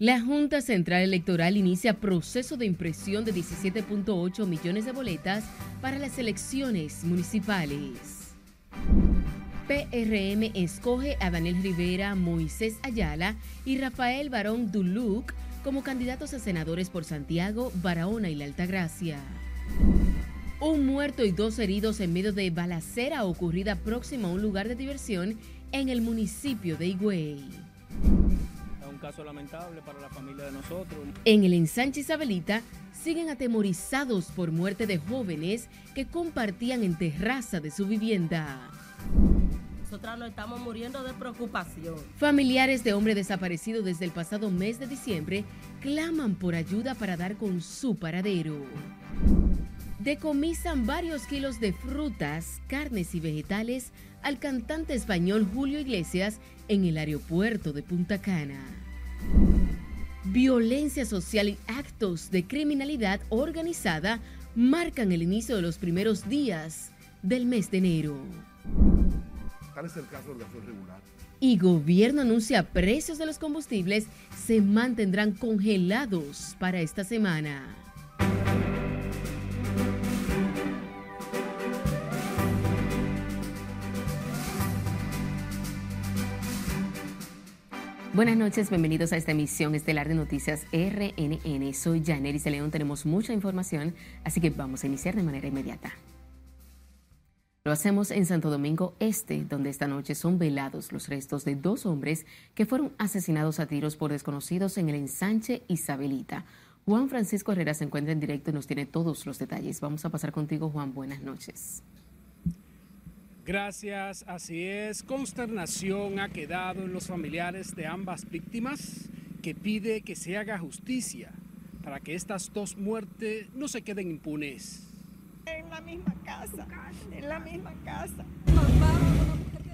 La Junta Central Electoral inicia proceso de impresión de 17.8 millones de boletas para las elecciones municipales. PRM escoge a Daniel Rivera, Moisés Ayala y Rafael Barón Duluc como candidatos a senadores por Santiago, Barahona y la Altagracia. Un muerto y dos heridos en medio de balacera ocurrida próxima a un lugar de diversión en el municipio de Higüey caso lamentable para la familia de nosotros. En el ensanche Isabelita siguen atemorizados por muerte de jóvenes que compartían en terraza de su vivienda. Nosotras nos estamos muriendo de preocupación. Familiares de hombre desaparecido desde el pasado mes de diciembre claman por ayuda para dar con su paradero. Decomisan varios kilos de frutas, carnes y vegetales al cantante español Julio Iglesias en el aeropuerto de Punta Cana. Violencia social y actos de criminalidad organizada marcan el inicio de los primeros días del mes de enero. Tal es el caso del gasoil regular. Y gobierno anuncia precios de los combustibles se mantendrán congelados para esta semana. Buenas noches, bienvenidos a esta emisión estelar de Noticias RNN. Soy Janeris de León, tenemos mucha información, así que vamos a iniciar de manera inmediata. Lo hacemos en Santo Domingo Este, donde esta noche son velados los restos de dos hombres que fueron asesinados a tiros por desconocidos en el ensanche Isabelita. Juan Francisco Herrera se encuentra en directo y nos tiene todos los detalles. Vamos a pasar contigo, Juan. Buenas noches. Gracias, así es. Consternación ha quedado en los familiares de ambas víctimas que pide que se haga justicia para que estas dos muertes no se queden impunes. En la misma casa, en la misma casa.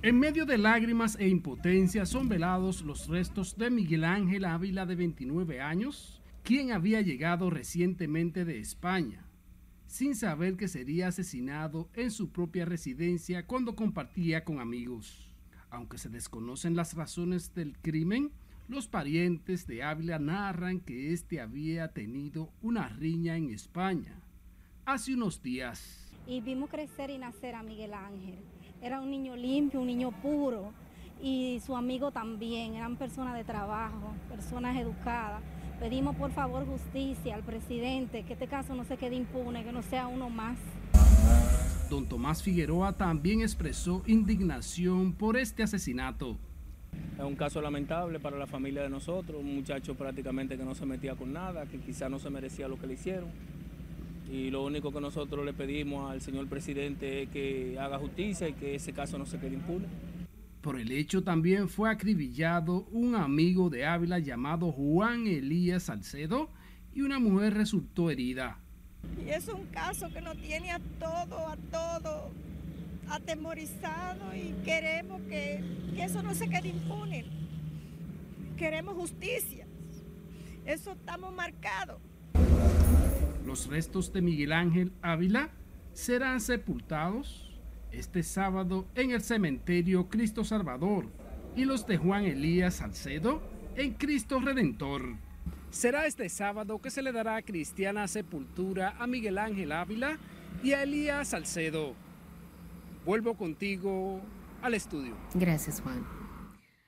En medio de lágrimas e impotencia son velados los restos de Miguel Ángel Ávila de 29 años, quien había llegado recientemente de España sin saber que sería asesinado en su propia residencia cuando compartía con amigos. Aunque se desconocen las razones del crimen, los parientes de Ávila narran que éste había tenido una riña en España hace unos días. Y vimos crecer y nacer a Miguel Ángel. Era un niño limpio, un niño puro, y su amigo también. Eran personas de trabajo, personas educadas. Pedimos por favor justicia al presidente, que este caso no se quede impune, que no sea uno más. Don Tomás Figueroa también expresó indignación por este asesinato. Es un caso lamentable para la familia de nosotros, un muchacho prácticamente que no se metía con nada, que quizá no se merecía lo que le hicieron. Y lo único que nosotros le pedimos al señor presidente es que haga justicia y que ese caso no se quede impune. Por el hecho también fue acribillado un amigo de Ávila llamado Juan Elías Salcedo y una mujer resultó herida. Y es un caso que nos tiene a todo, a todo atemorizado y queremos que, que eso no se quede impune. Queremos justicia. Eso estamos marcados. Los restos de Miguel Ángel Ávila serán sepultados este sábado en el cementerio Cristo Salvador y los de Juan Elías Salcedo en Cristo Redentor. Será este sábado que se le dará cristiana sepultura a Miguel Ángel Ávila y a Elías Salcedo. Vuelvo contigo al estudio. Gracias, Juan.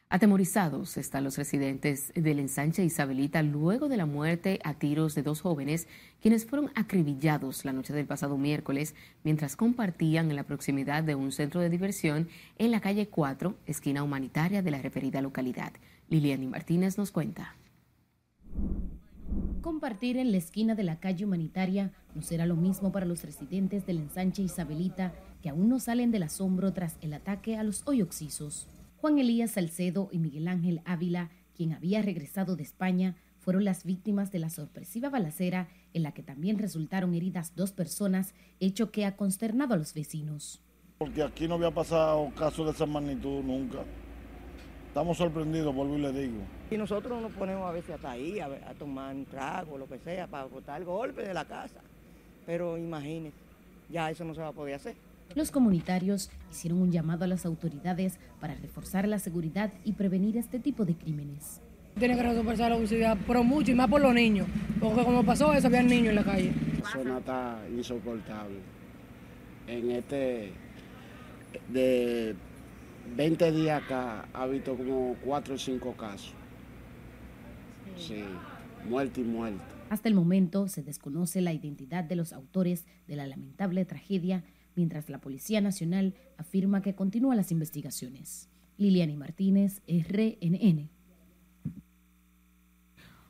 Atemorizados están los residentes del ensanche Isabelita luego de la muerte a tiros de dos jóvenes quienes fueron acribillados la noche del pasado miércoles mientras compartían en la proximidad de un centro de diversión en la calle 4, esquina humanitaria de la referida localidad. Liliani Martínez nos cuenta. Compartir en la esquina de la calle humanitaria no será lo mismo para los residentes del ensanche Isabelita que aún no salen del asombro tras el ataque a los hoy oxisos. Juan Elías Salcedo y Miguel Ángel Ávila, quien había regresado de España, fueron las víctimas de la sorpresiva balacera en la que también resultaron heridas dos personas, hecho que ha consternado a los vecinos. Porque aquí no había pasado caso de esa magnitud nunca. Estamos sorprendidos, vuelvo y le digo. Y nosotros nos ponemos a veces hasta ahí, a, a tomar un trago, lo que sea, para botar el golpe de la casa. Pero imagínense, ya eso no se va a poder hacer. Los comunitarios hicieron un llamado a las autoridades para reforzar la seguridad y prevenir este tipo de crímenes. Tiene que resolverse la obesidad, pero mucho y más por los niños, porque como pasó eso, había niños en la calle. La zona está insoportable. En este, de 20 días acá, ha visto como 4 o 5 casos. Sí, muerte y muerte. Hasta el momento se desconoce la identidad de los autores de la lamentable tragedia, mientras la Policía Nacional afirma que continúa las investigaciones. Liliani Martínez, RNN.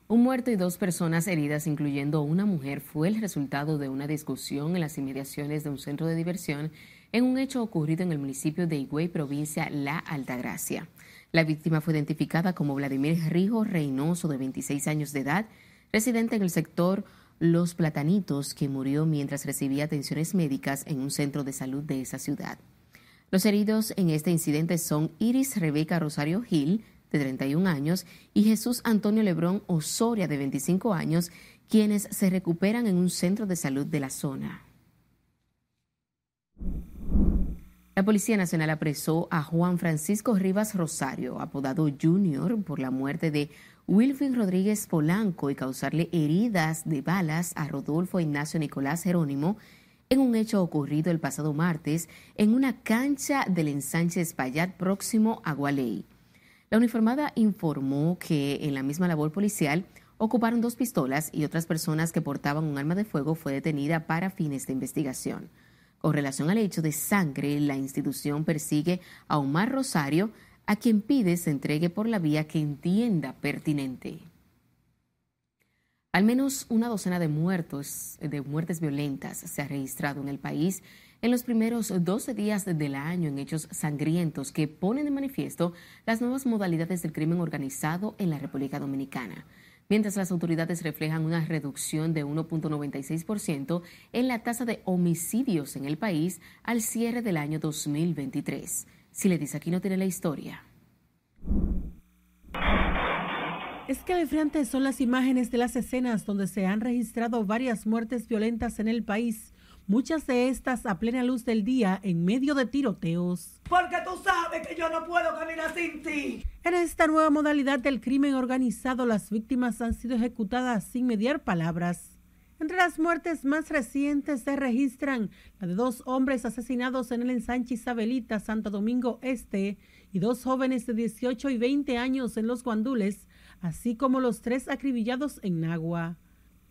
Un muerto y dos personas heridas, incluyendo una mujer, fue el resultado de una discusión en las inmediaciones de un centro de diversión en un hecho ocurrido en el municipio de Higüey, provincia La Altagracia. La víctima fue identificada como Vladimir Rijo Reynoso, de 26 años de edad, residente en el sector Los Platanitos, que murió mientras recibía atenciones médicas en un centro de salud de esa ciudad. Los heridos en este incidente son Iris Rebeca Rosario Gil, de 31 años, y Jesús Antonio Lebrón Osoria, de 25 años, quienes se recuperan en un centro de salud de la zona. La Policía Nacional apresó a Juan Francisco Rivas Rosario, apodado Junior, por la muerte de Wilfrid Rodríguez Polanco y causarle heridas de balas a Rodolfo Ignacio Nicolás Jerónimo en un hecho ocurrido el pasado martes en una cancha del ensanche Espaillat próximo a Gualey. La uniformada informó que en la misma labor policial ocuparon dos pistolas y otras personas que portaban un arma de fuego fue detenida para fines de investigación. Con relación al hecho de sangre, la institución persigue a Omar Rosario, a quien pide se entregue por la vía que entienda pertinente. Al menos una docena de muertos, de muertes violentas se ha registrado en el país en los primeros 12 días del año en hechos sangrientos que ponen de manifiesto las nuevas modalidades del crimen organizado en la República Dominicana. Mientras las autoridades reflejan una reducción de 1.96% en la tasa de homicidios en el país al cierre del año 2023. Si le dice aquí no tiene la historia. Escalofriantes son las imágenes de las escenas donde se han registrado varias muertes violentas en el país, muchas de estas a plena luz del día en medio de tiroteos. Porque tú sabes que yo no puedo caminar sin ti. En esta nueva modalidad del crimen organizado, las víctimas han sido ejecutadas sin mediar palabras. Entre las muertes más recientes se registran la de dos hombres asesinados en el ensanche Isabelita, Santo Domingo Este, y dos jóvenes de 18 y 20 años en los Guandules, así como los tres acribillados en Nagua.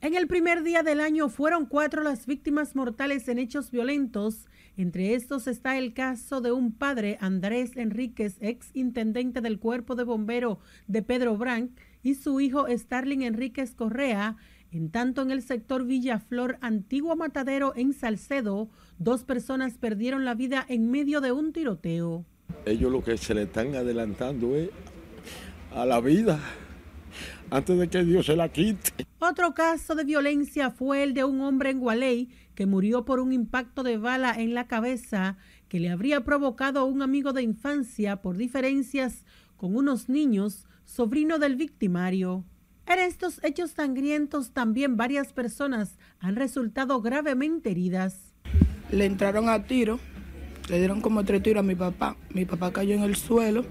En el primer día del año fueron cuatro las víctimas mortales en hechos violentos. Entre estos está el caso de un padre, Andrés Enríquez, ex intendente del cuerpo de bombero de Pedro Branc, y su hijo Starling Enríquez Correa. En tanto, en el sector Villaflor, antiguo matadero en Salcedo, dos personas perdieron la vida en medio de un tiroteo. Ellos lo que se le están adelantando es a la vida antes de que Dios se la quite. Otro caso de violencia fue el de un hombre en Gualey que murió por un impacto de bala en la cabeza que le habría provocado a un amigo de infancia por diferencias con unos niños, sobrino del victimario. En estos hechos sangrientos también varias personas han resultado gravemente heridas. Le entraron a tiro, le dieron como tres tiros a mi papá. Mi papá cayó en el suelo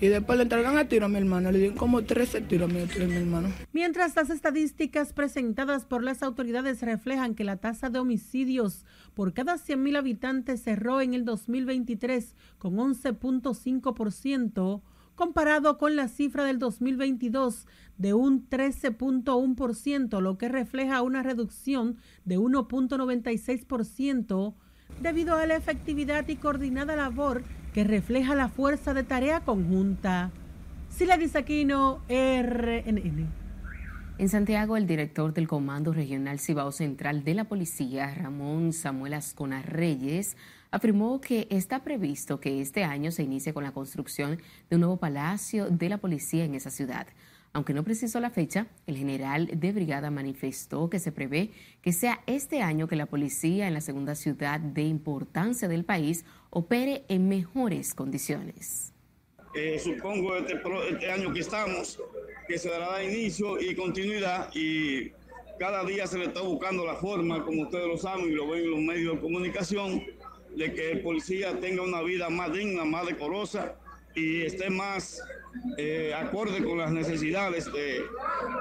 y después le entregan a tiro a mi hermano, le dieron como 13 tiros a mi, a mi hermano. Mientras las estadísticas presentadas por las autoridades reflejan que la tasa de homicidios por cada 100.000 habitantes cerró en el 2023 con 11.5%, comparado con la cifra del 2022 de un 13.1%, lo que refleja una reducción de 1.96% debido a la efectividad y coordinada labor que refleja la fuerza de tarea conjunta. Sila Disaquino, RNN. En Santiago, el director del Comando Regional Cibao Central de la Policía, Ramón Samuel Ascona Reyes, afirmó que está previsto que este año se inicie con la construcción de un nuevo palacio de la policía en esa ciudad. Aunque no precisó la fecha, el general de brigada manifestó que se prevé que sea este año que la policía en la segunda ciudad de importancia del país opere en mejores condiciones. Eh, supongo este, este año que estamos, que se dará inicio y continuidad y cada día se le está buscando la forma, como ustedes lo saben y lo ven en los medios de comunicación, de que el policía tenga una vida más digna, más decorosa y esté más eh, acorde con las necesidades de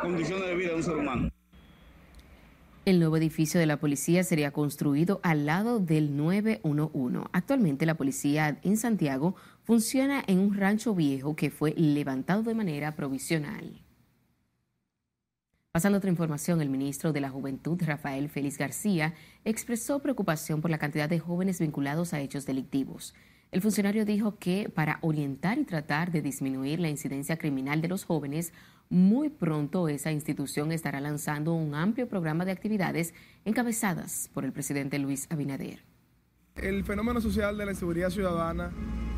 condiciones de vida de un ser humano. El nuevo edificio de la policía sería construido al lado del 911. Actualmente la policía en Santiago funciona en un rancho viejo que fue levantado de manera provisional. Pasando a otra información, el ministro de la Juventud, Rafael Félix García, expresó preocupación por la cantidad de jóvenes vinculados a hechos delictivos. El funcionario dijo que para orientar y tratar de disminuir la incidencia criminal de los jóvenes, muy pronto esa institución estará lanzando un amplio programa de actividades encabezadas por el presidente Luis Abinader. El fenómeno social de la inseguridad ciudadana,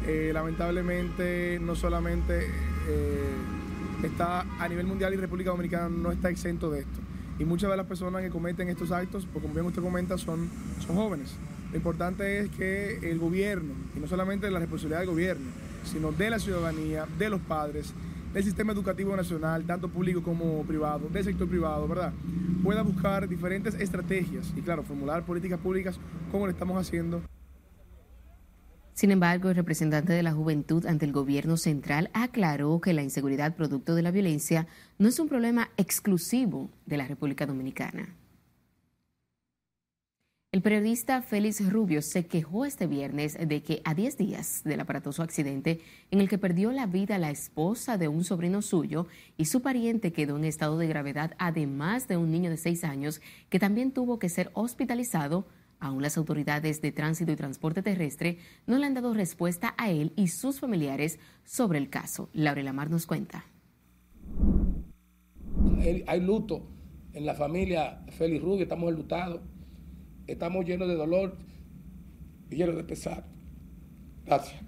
eh, lamentablemente, no solamente eh, está a nivel mundial y República Dominicana no está exento de esto. Y muchas de las personas que cometen estos actos, pues como bien usted comenta, son, son jóvenes. Lo importante es que el gobierno, y no solamente la responsabilidad del gobierno, sino de la ciudadanía, de los padres, del sistema educativo nacional, tanto público como privado, del sector privado, ¿verdad? Pueda buscar diferentes estrategias y, claro, formular políticas públicas como lo estamos haciendo. Sin embargo, el representante de la juventud ante el gobierno central aclaró que la inseguridad producto de la violencia no es un problema exclusivo de la República Dominicana. El periodista Félix Rubio se quejó este viernes de que a 10 días del aparatoso accidente en el que perdió la vida la esposa de un sobrino suyo y su pariente quedó en estado de gravedad, además de un niño de 6 años que también tuvo que ser hospitalizado, aún las autoridades de tránsito y transporte terrestre no le han dado respuesta a él y sus familiares sobre el caso. Laura Lamar nos cuenta. Hay luto en la familia Félix Rubio, estamos enlutados Estamos llenos de dolor y llenos de pesar. Gracias.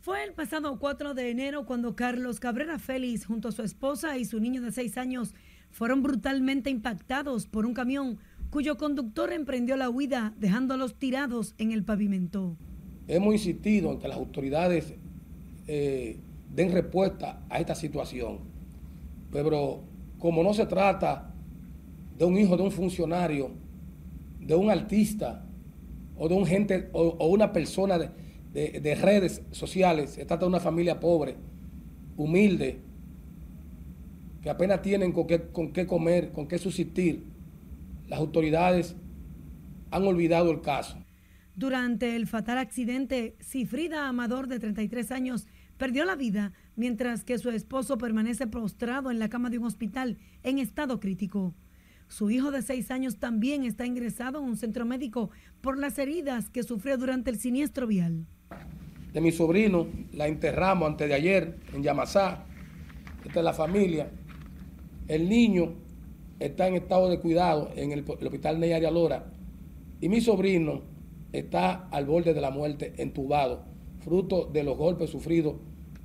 Fue el pasado 4 de enero cuando Carlos Cabrera Félix, junto a su esposa y su niño de 6 años, fueron brutalmente impactados por un camión cuyo conductor emprendió la huida, dejándolos tirados en el pavimento. Hemos insistido en que las autoridades eh, den respuesta a esta situación, pero como no se trata de un hijo de un funcionario, de un artista o de un gente o, una persona de, redes sociales, se trata de una familia pobre, humilde, que apenas tienen con qué, con qué comer, con qué subsistir. Las autoridades han olvidado el caso. Durante el fatal accidente, Cifrida Amador, de 33 años, perdió la vida, mientras que su esposo permanece prostrado en la cama de un hospital en estado crítico. Su hijo de seis años también está ingresado en un centro médico por las heridas que sufrió durante el siniestro vial. De mi sobrino la enterramos antes de ayer en Yamasá. Esta es la familia. El niño está en estado de cuidado en el, hospital Neyaria Lora. Y mi sobrino está al borde de la muerte, entubado, fruto de los golpes sufridos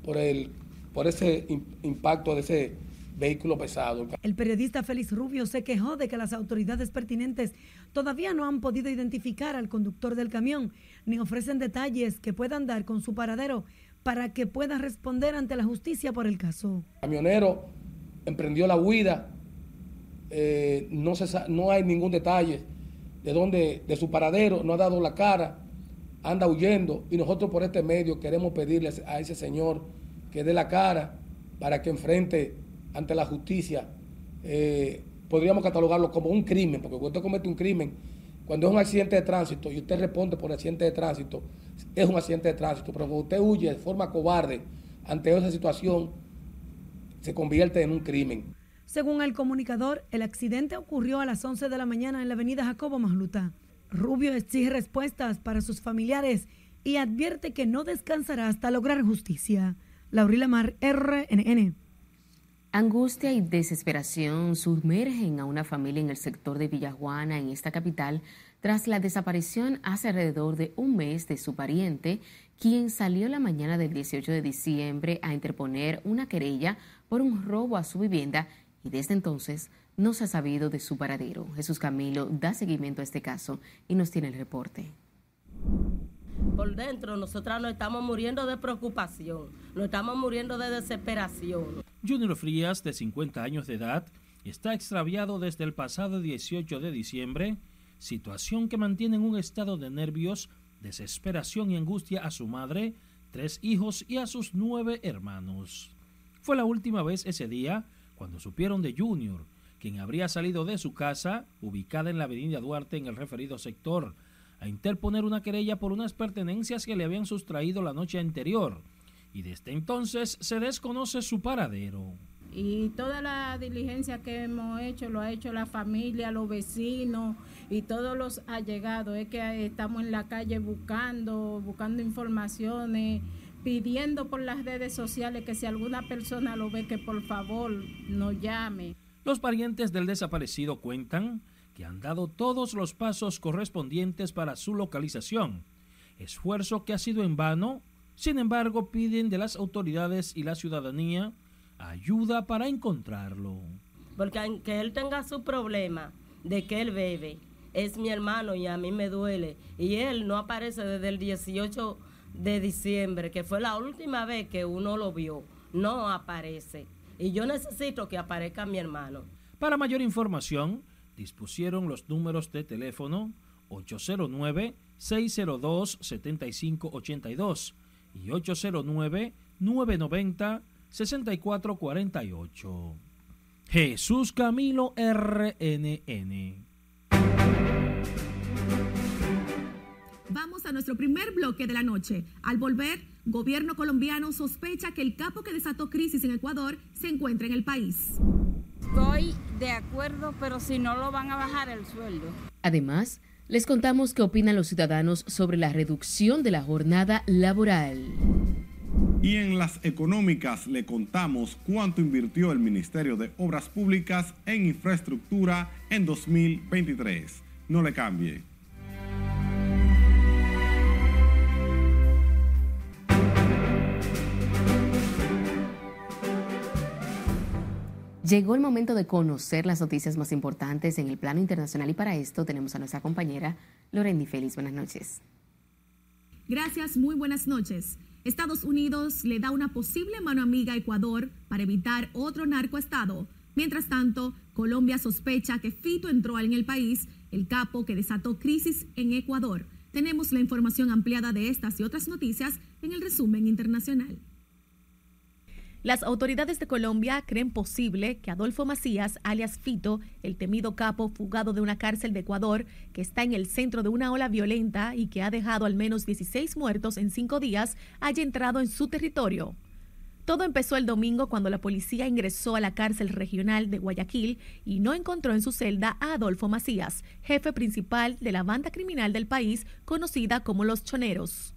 por, el, por ese impacto de ese vehículo pesado. El periodista Félix Rubio se quejó de que las autoridades pertinentes todavía no han podido identificar al conductor del camión ni ofrecen detalles que puedan dar con su paradero para que pueda responder ante la justicia por el caso. El camionero emprendió la huida, eh, no, se, no hay ningún detalle de dónde, de su paradero, no ha dado la cara, anda huyendo y nosotros por este medio queremos pedirle a ese señor que dé la cara para que enfrente ante la justicia, eh, podríamos catalogarlo como un crimen, porque cuando usted comete un crimen, cuando es un accidente de tránsito y usted responde por accidente de tránsito, es un accidente de tránsito, pero cuando usted huye de forma cobarde ante esa situación, se convierte en un crimen. Según el comunicador, el accidente ocurrió a las 11 de la mañana en la avenida Jacobo Masluta. Rubio exige respuestas para sus familiares y advierte que no descansará hasta lograr justicia. Laurila Mar, RNN. Angustia y desesperación sumergen a una familia en el sector de Villajuana, en esta capital, tras la desaparición hace alrededor de un mes de su pariente, quien salió la mañana del 18 de diciembre a interponer una querella por un robo a su vivienda y desde entonces no se ha sabido de su paradero. Jesús Camilo da seguimiento a este caso y nos tiene el reporte por dentro nosotras nos estamos muriendo de preocupación, nos estamos muriendo de desesperación. Junior Frías, de 50 años de edad, está extraviado desde el pasado 18 de diciembre, situación que mantiene en un estado de nervios, desesperación y angustia a su madre, tres hijos y a sus nueve hermanos. Fue la última vez ese día cuando supieron de Junior, quien habría salido de su casa, ubicada en la avenida Duarte en el referido sector, a interponer una querella por unas pertenencias que le habían sustraído la noche anterior, y desde entonces se desconoce su paradero. Y toda la diligencia que hemos hecho lo ha hecho la familia, los vecinos y todos los allegados. Es que estamos en la calle buscando, buscando informaciones, pidiendo por las redes sociales que si alguna persona lo ve, que por favor nos llame. Los parientes del desaparecido cuentan que han dado todos los pasos correspondientes para su localización, esfuerzo que ha sido en vano, sin embargo piden de las autoridades y la ciudadanía ayuda para encontrarlo. Porque aunque él tenga su problema de que él bebe, es mi hermano y a mí me duele, y él no aparece desde el 18 de diciembre, que fue la última vez que uno lo vio, no aparece. Y yo necesito que aparezca mi hermano. Para mayor información, dispusieron los números de teléfono 809-602-7582 y 809-990-6448. Jesús Camilo RNN. Vamos a nuestro primer bloque de la noche. Al volver, gobierno colombiano sospecha que el capo que desató crisis en Ecuador se encuentra en el país. Estoy de acuerdo, pero si no lo van a bajar el sueldo. Además, les contamos qué opinan los ciudadanos sobre la reducción de la jornada laboral. Y en las económicas le contamos cuánto invirtió el Ministerio de Obras Públicas en infraestructura en 2023. No le cambie. Llegó el momento de conocer las noticias más importantes en el plano internacional y para esto tenemos a nuestra compañera Lorendi Félix. Buenas noches. Gracias, muy buenas noches. Estados Unidos le da una posible mano amiga a Ecuador para evitar otro narcoestado. Mientras tanto, Colombia sospecha que Fito entró en el país, el capo que desató crisis en Ecuador. Tenemos la información ampliada de estas y otras noticias en el resumen internacional. Las autoridades de Colombia creen posible que Adolfo Macías, alias Fito, el temido capo fugado de una cárcel de Ecuador, que está en el centro de una ola violenta y que ha dejado al menos 16 muertos en cinco días, haya entrado en su territorio. Todo empezó el domingo cuando la policía ingresó a la cárcel regional de Guayaquil y no encontró en su celda a Adolfo Macías, jefe principal de la banda criminal del país conocida como los Choneros.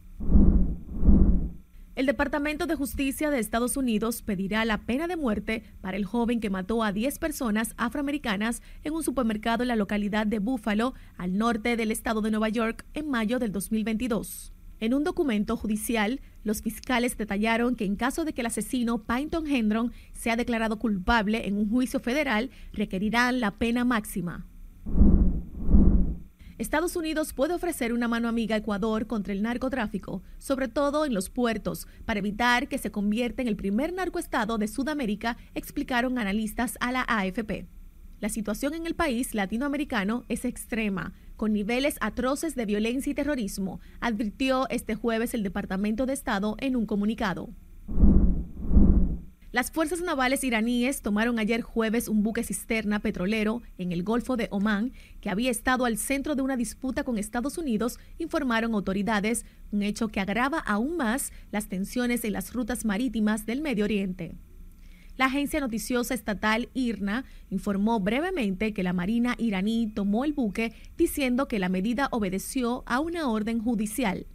El Departamento de Justicia de Estados Unidos pedirá la pena de muerte para el joven que mató a 10 personas afroamericanas en un supermercado en la localidad de Buffalo, al norte del estado de Nueva York, en mayo del 2022. En un documento judicial, los fiscales detallaron que en caso de que el asesino Pynton Hendron sea declarado culpable en un juicio federal, requerirán la pena máxima. Estados Unidos puede ofrecer una mano amiga a Ecuador contra el narcotráfico, sobre todo en los puertos, para evitar que se convierta en el primer narcoestado de Sudamérica, explicaron analistas a la AFP. La situación en el país latinoamericano es extrema, con niveles atroces de violencia y terrorismo, advirtió este jueves el Departamento de Estado en un comunicado. Las fuerzas navales iraníes tomaron ayer jueves un buque cisterna petrolero en el Golfo de Omán que había estado al centro de una disputa con Estados Unidos, informaron autoridades, un hecho que agrava aún más las tensiones en las rutas marítimas del Medio Oriente. La agencia noticiosa estatal IRNA informó brevemente que la Marina iraní tomó el buque diciendo que la medida obedeció a una orden judicial.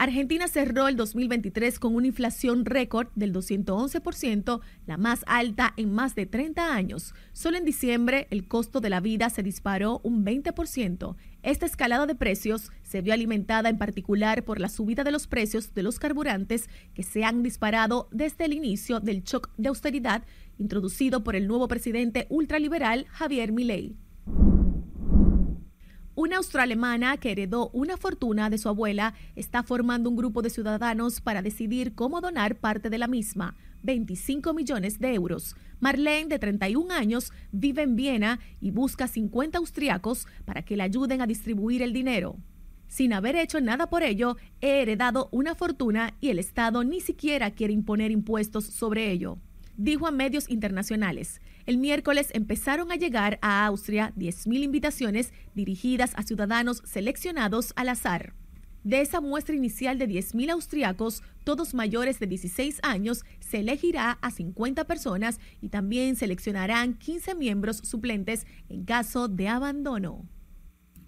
Argentina cerró el 2023 con una inflación récord del 211%, la más alta en más de 30 años. Solo en diciembre el costo de la vida se disparó un 20%. Esta escalada de precios se vio alimentada en particular por la subida de los precios de los carburantes que se han disparado desde el inicio del shock de austeridad introducido por el nuevo presidente ultraliberal Javier Milei. Una australemana que heredó una fortuna de su abuela está formando un grupo de ciudadanos para decidir cómo donar parte de la misma, 25 millones de euros. Marlene, de 31 años, vive en Viena y busca 50 austriacos para que le ayuden a distribuir el dinero. Sin haber hecho nada por ello, he heredado una fortuna y el Estado ni siquiera quiere imponer impuestos sobre ello. Dijo a medios internacionales. El miércoles empezaron a llegar a Austria 10.000 invitaciones dirigidas a ciudadanos seleccionados al azar. De esa muestra inicial de 10.000 austriacos, todos mayores de 16 años, se elegirá a 50 personas y también seleccionarán 15 miembros suplentes en caso de abandono.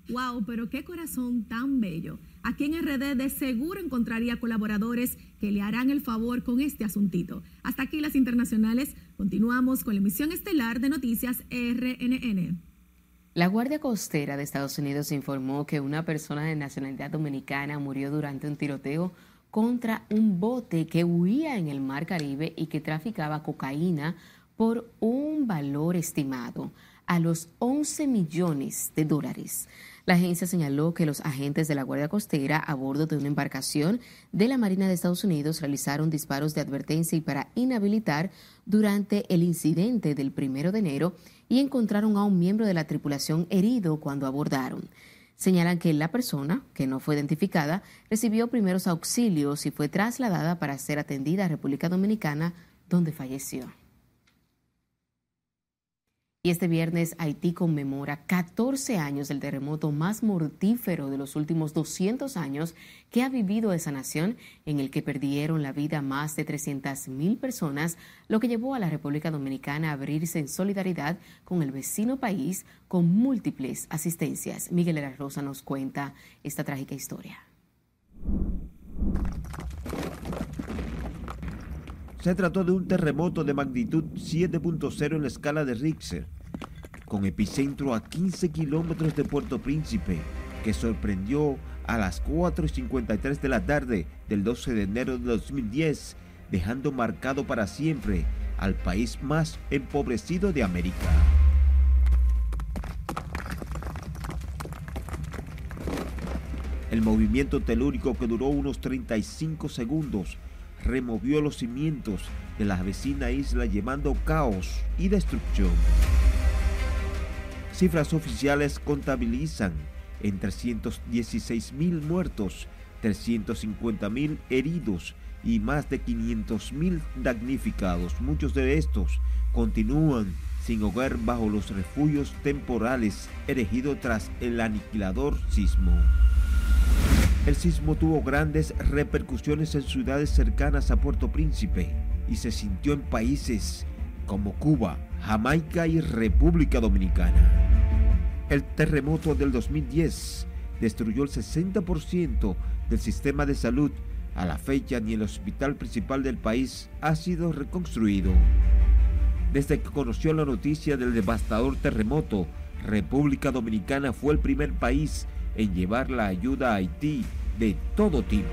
Wow, pero qué corazón tan bello. Aquí en RD de seguro encontraría colaboradores que le harán el favor con este asuntito. Hasta aquí las internacionales. Continuamos con la emisión estelar de noticias RNN. La Guardia Costera de Estados Unidos informó que una persona de nacionalidad dominicana murió durante un tiroteo contra un bote que huía en el Mar Caribe y que traficaba cocaína por un valor estimado a los 11 millones de dólares. La agencia señaló que los agentes de la Guardia Costera a bordo de una embarcación de la Marina de Estados Unidos realizaron disparos de advertencia y para inhabilitar durante el incidente del primero de enero y encontraron a un miembro de la tripulación herido cuando abordaron. Señalan que la persona, que no fue identificada, recibió primeros auxilios y fue trasladada para ser atendida a República Dominicana, donde falleció. Y este viernes Haití conmemora 14 años del terremoto más mortífero de los últimos 200 años que ha vivido esa nación, en el que perdieron la vida más de 300.000 personas, lo que llevó a la República Dominicana a abrirse en solidaridad con el vecino país con múltiples asistencias. Miguel de la Rosa nos cuenta esta trágica historia. Se trató de un terremoto de magnitud 7.0 en la escala de Richter, con epicentro a 15 kilómetros de Puerto Príncipe, que sorprendió a las 4.53 de la tarde del 12 de enero de 2010, dejando marcado para siempre al país más empobrecido de América. El movimiento telúrico que duró unos 35 segundos removió los cimientos de la vecina isla llevando caos y destrucción. Cifras oficiales contabilizan en 316 mil muertos, 350 mil heridos y más de 500 mil damnificados. Muchos de estos continúan sin hogar bajo los refugios temporales erigidos tras el aniquilador sismo. El sismo tuvo grandes repercusiones en ciudades cercanas a Puerto Príncipe y se sintió en países como Cuba, Jamaica y República Dominicana. El terremoto del 2010 destruyó el 60% del sistema de salud. A la fecha ni el hospital principal del país ha sido reconstruido. Desde que conoció la noticia del devastador terremoto, República Dominicana fue el primer país en llevar la ayuda a Haití de todo tipo.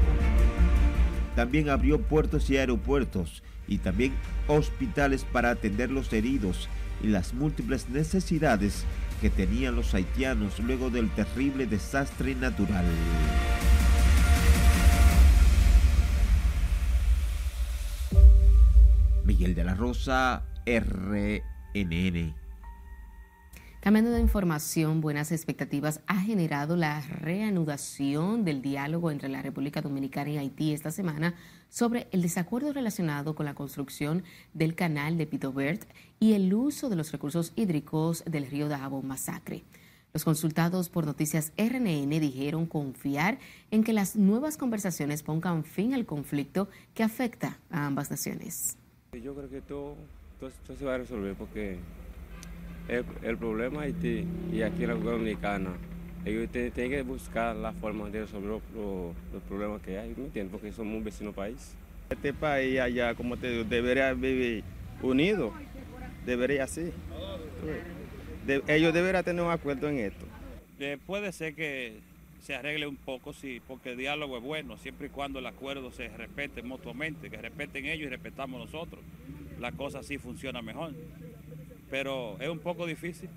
También abrió puertos y aeropuertos y también hospitales para atender los heridos y las múltiples necesidades que tenían los haitianos luego del terrible desastre natural. Miguel de la Rosa, RNN. Cambiando de información, buenas expectativas ha generado la reanudación del diálogo entre la República Dominicana y Haití esta semana sobre el desacuerdo relacionado con la construcción del canal de Pitobert y el uso de los recursos hídricos del río Dajabo Masacre. Los consultados por Noticias RNN dijeron confiar en que las nuevas conversaciones pongan fin al conflicto que afecta a ambas naciones. Yo creo que todo, todo se va a resolver porque el, el problema Haití y aquí en la República Dominicana, ellos tienen que buscar la forma de resolver los, los, los problemas que hay, ¿me entiendes? Porque somos un vecino país. Este país allá, como te digo, debería vivir unido, debería así. De, ellos deberían tener un acuerdo en esto. Eh, puede ser que se arregle un poco, sí, porque el diálogo es bueno, siempre y cuando el acuerdo se respete mutuamente, que respeten ellos y respetamos nosotros. La cosa sí funciona mejor pero es un poco difícil.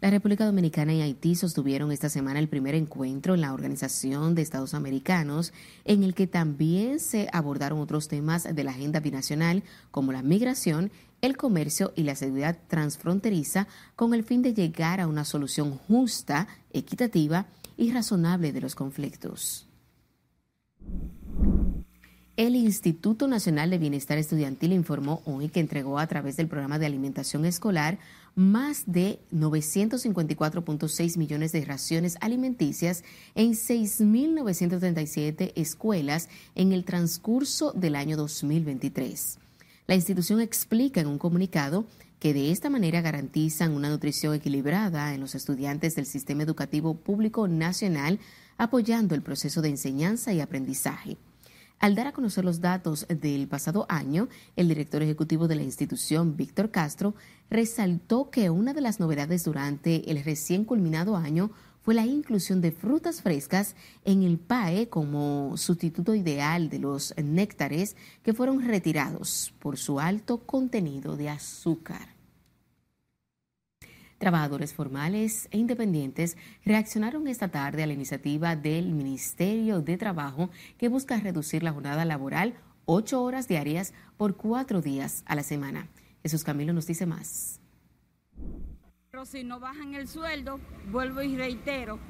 La República Dominicana y Haití sostuvieron esta semana el primer encuentro en la Organización de Estados Americanos, en el que también se abordaron otros temas de la agenda binacional, como la migración, el comercio y la seguridad transfronteriza, con el fin de llegar a una solución justa, equitativa y razonable de los conflictos. El Instituto Nacional de Bienestar Estudiantil informó hoy que entregó a través del programa de alimentación escolar más de 954.6 millones de raciones alimenticias en 6.937 escuelas en el transcurso del año 2023. La institución explica en un comunicado que de esta manera garantizan una nutrición equilibrada en los estudiantes del sistema educativo público nacional, apoyando el proceso de enseñanza y aprendizaje. Al dar a conocer los datos del pasado año, el director ejecutivo de la institución, Víctor Castro, resaltó que una de las novedades durante el recién culminado año fue la inclusión de frutas frescas en el PAE como sustituto ideal de los néctares que fueron retirados por su alto contenido de azúcar. Trabajadores formales e independientes reaccionaron esta tarde a la iniciativa del Ministerio de Trabajo que busca reducir la jornada laboral ocho horas diarias por cuatro días a la semana. Jesús Camilo nos dice más. Pero si no bajan el sueldo, vuelvo y reitero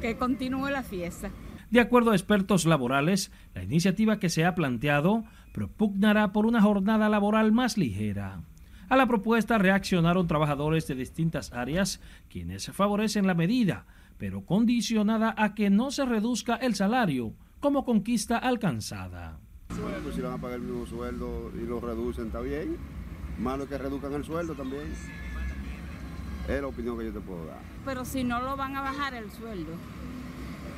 que continúe la fiesta. De acuerdo a expertos laborales, la iniciativa que se ha planteado propugnará por una jornada laboral más ligera. A la propuesta reaccionaron trabajadores de distintas áreas, quienes favorecen la medida, pero condicionada a que no se reduzca el salario como conquista alcanzada. Pues si van a pagar el mismo sueldo y lo reducen, está bien. Malo que reduzcan el sueldo también. Es la opinión que yo te puedo dar. Pero si no lo van a bajar el sueldo.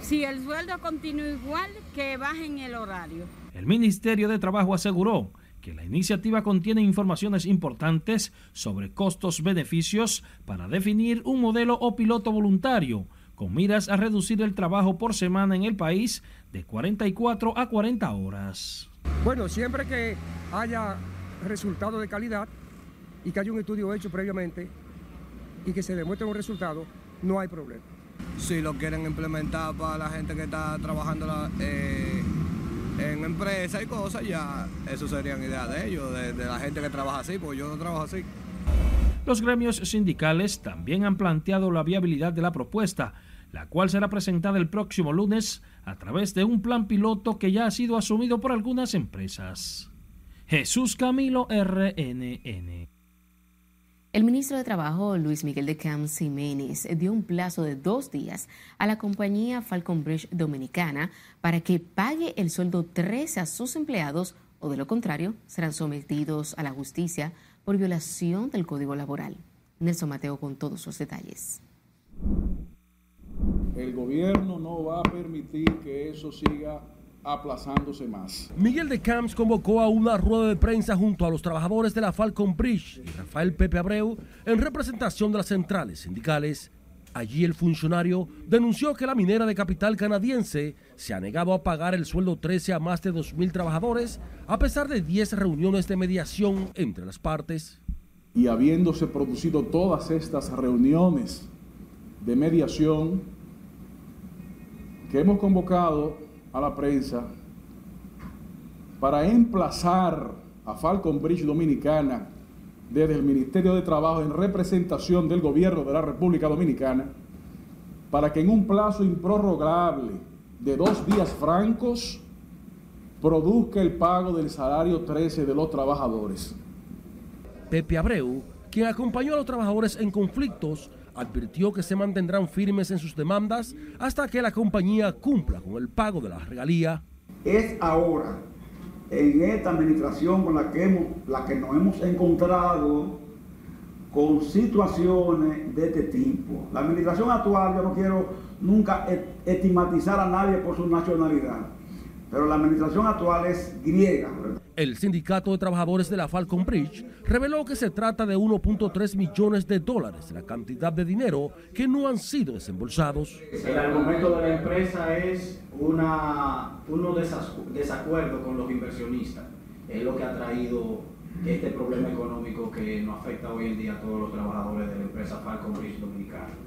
Si el sueldo continúa igual, que bajen el horario. El Ministerio de Trabajo aseguró que la iniciativa contiene informaciones importantes sobre costos-beneficios para definir un modelo o piloto voluntario con miras a reducir el trabajo por semana en el país de 44 a 40 horas. Bueno, siempre que haya resultado de calidad y que haya un estudio hecho previamente y que se demuestre un resultado, no hay problema. Si lo quieren implementar para la gente que está trabajando la, eh, en empresas y cosas, ya eso serían ideas de ellos, de, de la gente que trabaja así, porque yo no trabajo así. Los gremios sindicales también han planteado la viabilidad de la propuesta, la cual será presentada el próximo lunes a través de un plan piloto que ya ha sido asumido por algunas empresas. Jesús Camilo RNN. El ministro de Trabajo, Luis Miguel de Camps Jiménez, dio un plazo de dos días a la compañía Falcon Bridge Dominicana para que pague el sueldo 13 a sus empleados o de lo contrario serán sometidos a la justicia por violación del Código Laboral. Nelson Mateo con todos los detalles. El gobierno no va a permitir que eso siga aplazándose más. Miguel de Camps convocó a una rueda de prensa junto a los trabajadores de la Falcon Bridge y Rafael Pepe Abreu en representación de las centrales sindicales. Allí el funcionario denunció que la minera de capital canadiense se ha negado a pagar el sueldo 13 a más de 2.000 trabajadores a pesar de 10 reuniones de mediación entre las partes. Y habiéndose producido todas estas reuniones de mediación que hemos convocado a la prensa para emplazar a Falcon Bridge Dominicana desde el Ministerio de Trabajo en representación del gobierno de la República Dominicana para que en un plazo improrrogable de dos días francos produzca el pago del salario 13 de los trabajadores. Pepe Abreu, quien acompañó a los trabajadores en conflictos, advirtió que se mantendrán firmes en sus demandas hasta que la compañía cumpla con el pago de la regalía. Es ahora, en esta administración con la que, hemos, la que nos hemos encontrado con situaciones de este tipo. La administración actual, yo no quiero nunca estigmatizar a nadie por su nacionalidad, pero la administración actual es griega. El sindicato de trabajadores de la Falcon Bridge reveló que se trata de 1.3 millones de dólares, la cantidad de dinero que no han sido desembolsados. El argumento de la empresa es una, uno desacuerdo con los inversionistas. Es lo que ha traído este problema económico que nos afecta hoy en día a todos los trabajadores de la empresa Falcon Bridge Dominicana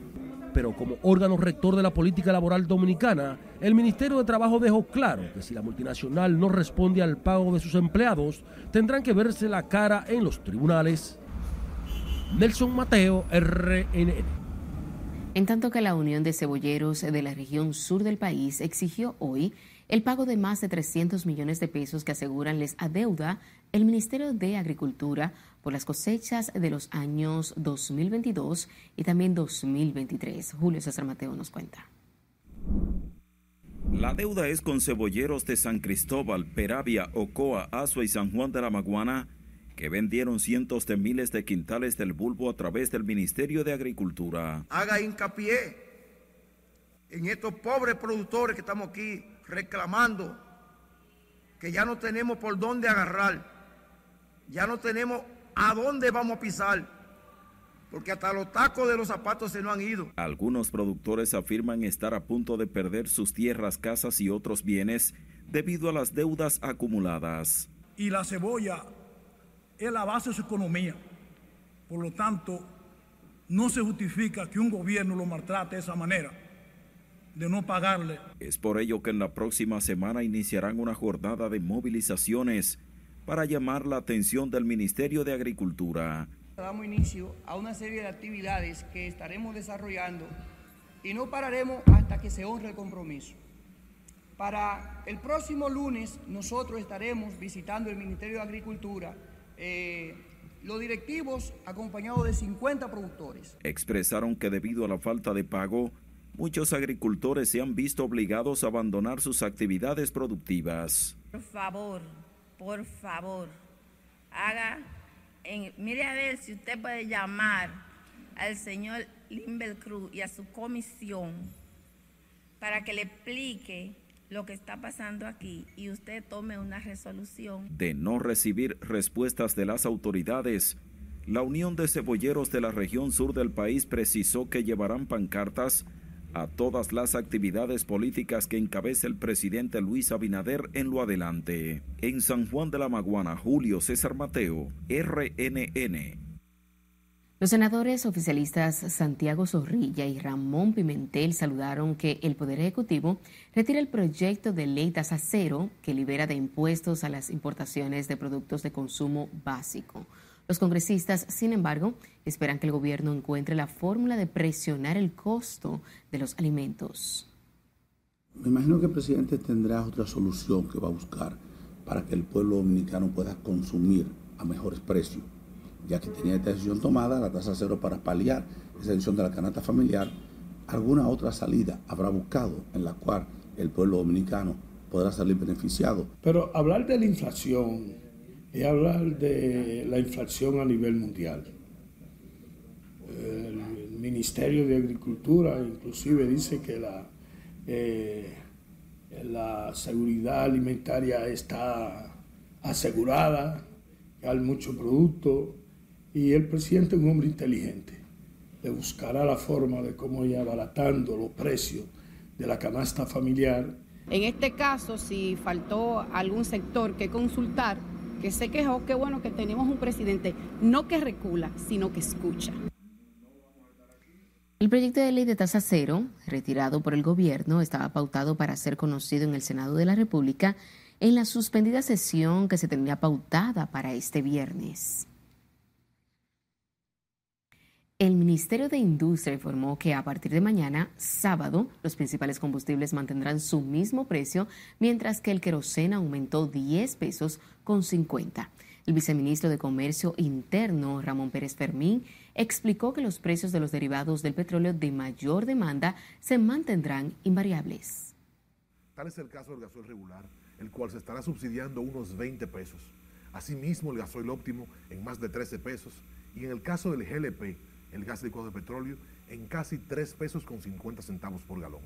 pero como órgano rector de la política laboral dominicana, el Ministerio de Trabajo dejó claro que si la multinacional no responde al pago de sus empleados, tendrán que verse la cara en los tribunales. Nelson Mateo, RNN. En tanto que la Unión de Cebolleros de la región sur del país exigió hoy el pago de más de 300 millones de pesos que aseguran les adeuda el Ministerio de Agricultura por las cosechas de los años 2022 y también 2023. Julio César Mateo nos cuenta. La deuda es con cebolleros de San Cristóbal, Peravia, Ocoa, Azua y San Juan de la Maguana, que vendieron cientos de miles de quintales del bulbo a través del Ministerio de Agricultura. Haga hincapié en estos pobres productores que estamos aquí reclamando que ya no tenemos por dónde agarrar, ya no tenemos a dónde vamos a pisar, porque hasta los tacos de los zapatos se nos han ido. Algunos productores afirman estar a punto de perder sus tierras, casas y otros bienes debido a las deudas acumuladas. Y la cebolla es la base de su economía. Por lo tanto, no se justifica que un gobierno lo maltrate de esa manera de no pagarle. Es por ello que en la próxima semana iniciarán una jornada de movilizaciones para llamar la atención del Ministerio de Agricultura. Damos inicio a una serie de actividades que estaremos desarrollando y no pararemos hasta que se honre el compromiso. Para el próximo lunes nosotros estaremos visitando el Ministerio de Agricultura, eh, los directivos acompañados de 50 productores. Expresaron que debido a la falta de pago, muchos agricultores se han visto obligados a abandonar sus actividades productivas. Por favor, por favor, haga, en, mire a ver si usted puede llamar al señor Limbel Cruz y a su comisión para que le explique lo que está pasando aquí y usted tome una resolución. De no recibir respuestas de las autoridades, la Unión de Cebolleros de la región sur del país precisó que llevarán pancartas a todas las actividades políticas que encabeza el presidente Luis Abinader en lo adelante. En San Juan de la Maguana, Julio César Mateo, RNN. Los senadores oficialistas Santiago Zorrilla y Ramón Pimentel saludaron que el Poder Ejecutivo retire el proyecto de ley tasa cero que libera de impuestos a las importaciones de productos de consumo básico. Los congresistas, sin embargo, esperan que el gobierno encuentre la fórmula de presionar el costo de los alimentos. Me imagino que el presidente tendrá otra solución que va a buscar para que el pueblo dominicano pueda consumir a mejores precios ya que tenía esta decisión tomada, la tasa cero para paliar esa decisión de la canasta familiar, alguna otra salida habrá buscado en la cual el pueblo dominicano podrá salir beneficiado. Pero hablar de la inflación es hablar de la inflación a nivel mundial. El Ministerio de Agricultura inclusive dice que la, eh, la seguridad alimentaria está asegurada, que hay mucho producto, y el presidente es un hombre inteligente. Le buscará la forma de cómo ir abaratando los precios de la canasta familiar. En este caso, si faltó algún sector que consultar, que se quejó, qué bueno que tenemos un presidente no que recula, sino que escucha. El proyecto de ley de tasa cero, retirado por el gobierno, estaba pautado para ser conocido en el Senado de la República en la suspendida sesión que se tenía pautada para este viernes. El Ministerio de Industria informó que a partir de mañana, sábado, los principales combustibles mantendrán su mismo precio, mientras que el queroseno aumentó 10 pesos con 50. El viceministro de Comercio Interno, Ramón Pérez Fermín, explicó que los precios de los derivados del petróleo de mayor demanda se mantendrán invariables. Tal es el caso del gasoil regular, el cual se estará subsidiando unos 20 pesos. Asimismo, el gasoil óptimo en más de 13 pesos. Y en el caso del GLP, el gas licuado de petróleo en casi 3 pesos con 50 centavos por galón.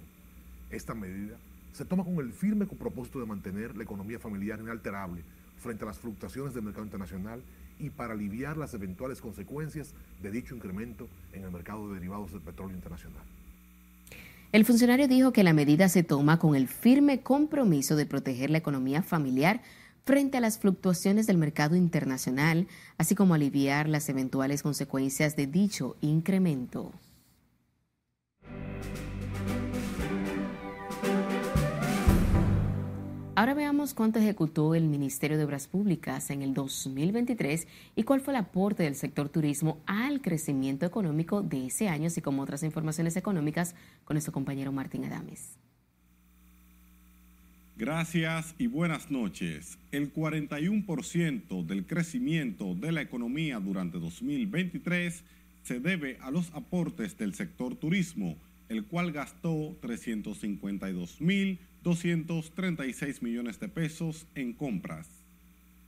Esta medida se toma con el firme propósito de mantener la economía familiar inalterable frente a las fluctuaciones del mercado internacional y para aliviar las eventuales consecuencias de dicho incremento en el mercado de derivados del petróleo internacional. El funcionario dijo que la medida se toma con el firme compromiso de proteger la economía familiar frente a las fluctuaciones del mercado internacional, así como aliviar las eventuales consecuencias de dicho incremento. Ahora veamos cuánto ejecutó el Ministerio de Obras Públicas en el 2023 y cuál fue el aporte del sector turismo al crecimiento económico de ese año, así como otras informaciones económicas con nuestro compañero Martín Adames. Gracias y buenas noches. El 41% del crecimiento de la economía durante 2023 se debe a los aportes del sector turismo, el cual gastó 352.236 millones de pesos en compras.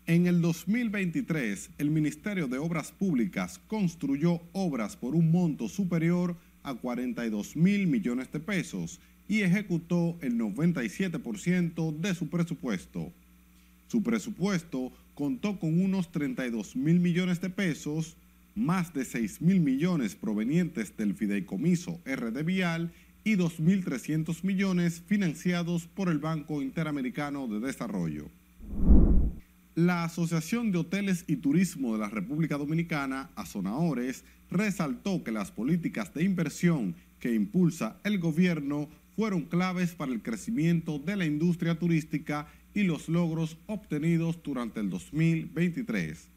En el 2023, el Ministerio de Obras Públicas construyó obras por un monto superior a 42 mil millones de pesos y ejecutó el 97% de su presupuesto. Su presupuesto contó con unos 32 mil millones de pesos, más de 6 mil millones provenientes del fideicomiso RD Vial y 2.300 millones financiados por el Banco Interamericano de Desarrollo. La Asociación de Hoteles y Turismo de la República Dominicana, Azonaores, resaltó que las políticas de inversión que impulsa el gobierno fueron claves para el crecimiento de la industria turística y los logros obtenidos durante el 2023.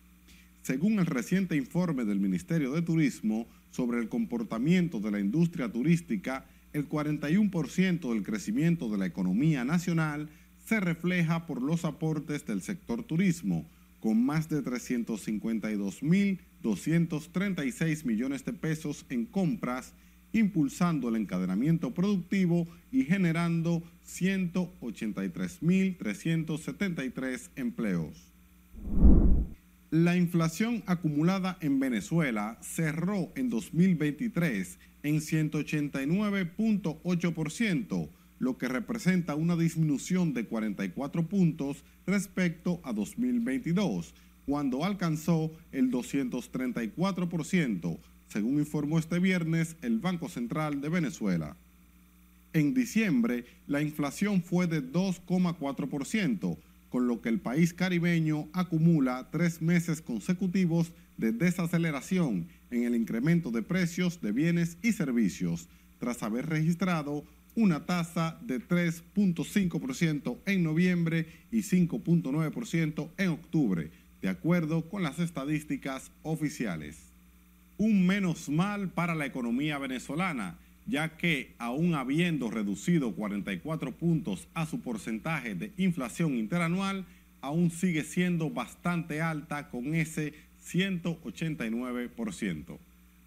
Según el reciente informe del Ministerio de Turismo sobre el comportamiento de la industria turística, el 41% del crecimiento de la economía nacional se refleja por los aportes del sector turismo, con más de 352.236 millones de pesos en compras impulsando el encadenamiento productivo y generando 183.373 empleos. La inflación acumulada en Venezuela cerró en 2023 en 189.8%, lo que representa una disminución de 44 puntos respecto a 2022, cuando alcanzó el 234%, según informó este viernes el Banco Central de Venezuela. En diciembre, la inflación fue de 2,4%, con lo que el país caribeño acumula tres meses consecutivos de desaceleración en el incremento de precios de bienes y servicios, tras haber registrado una tasa de 3.5% en noviembre y 5.9% en octubre, de acuerdo con las estadísticas oficiales un menos mal para la economía venezolana, ya que aún habiendo reducido 44 puntos a su porcentaje de inflación interanual, aún sigue siendo bastante alta con ese 189%.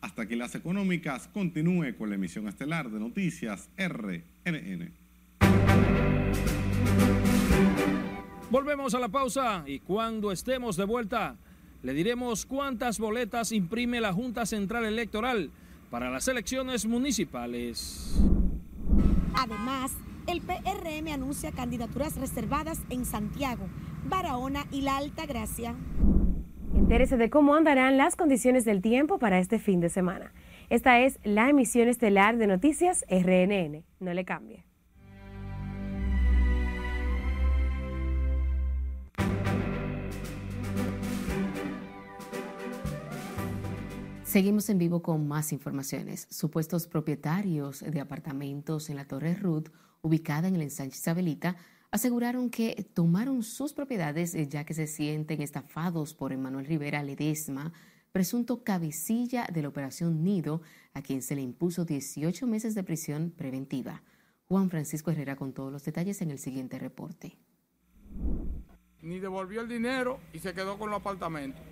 Hasta que las económicas continúe con la emisión estelar de noticias RNN. Volvemos a la pausa y cuando estemos de vuelta le diremos cuántas boletas imprime la Junta Central Electoral para las elecciones municipales. Además, el PRM anuncia candidaturas reservadas en Santiago, Barahona y La Alta Gracia. Entérese de cómo andarán las condiciones del tiempo para este fin de semana. Esta es la emisión estelar de Noticias RNN. No le cambie. Seguimos en vivo con más informaciones. Supuestos propietarios de apartamentos en la Torre Ruth, ubicada en el ensanche Isabelita, aseguraron que tomaron sus propiedades eh, ya que se sienten estafados por Emanuel Rivera Ledesma, presunto cabecilla de la Operación Nido, a quien se le impuso 18 meses de prisión preventiva. Juan Francisco Herrera con todos los detalles en el siguiente reporte. Ni devolvió el dinero y se quedó con los apartamentos.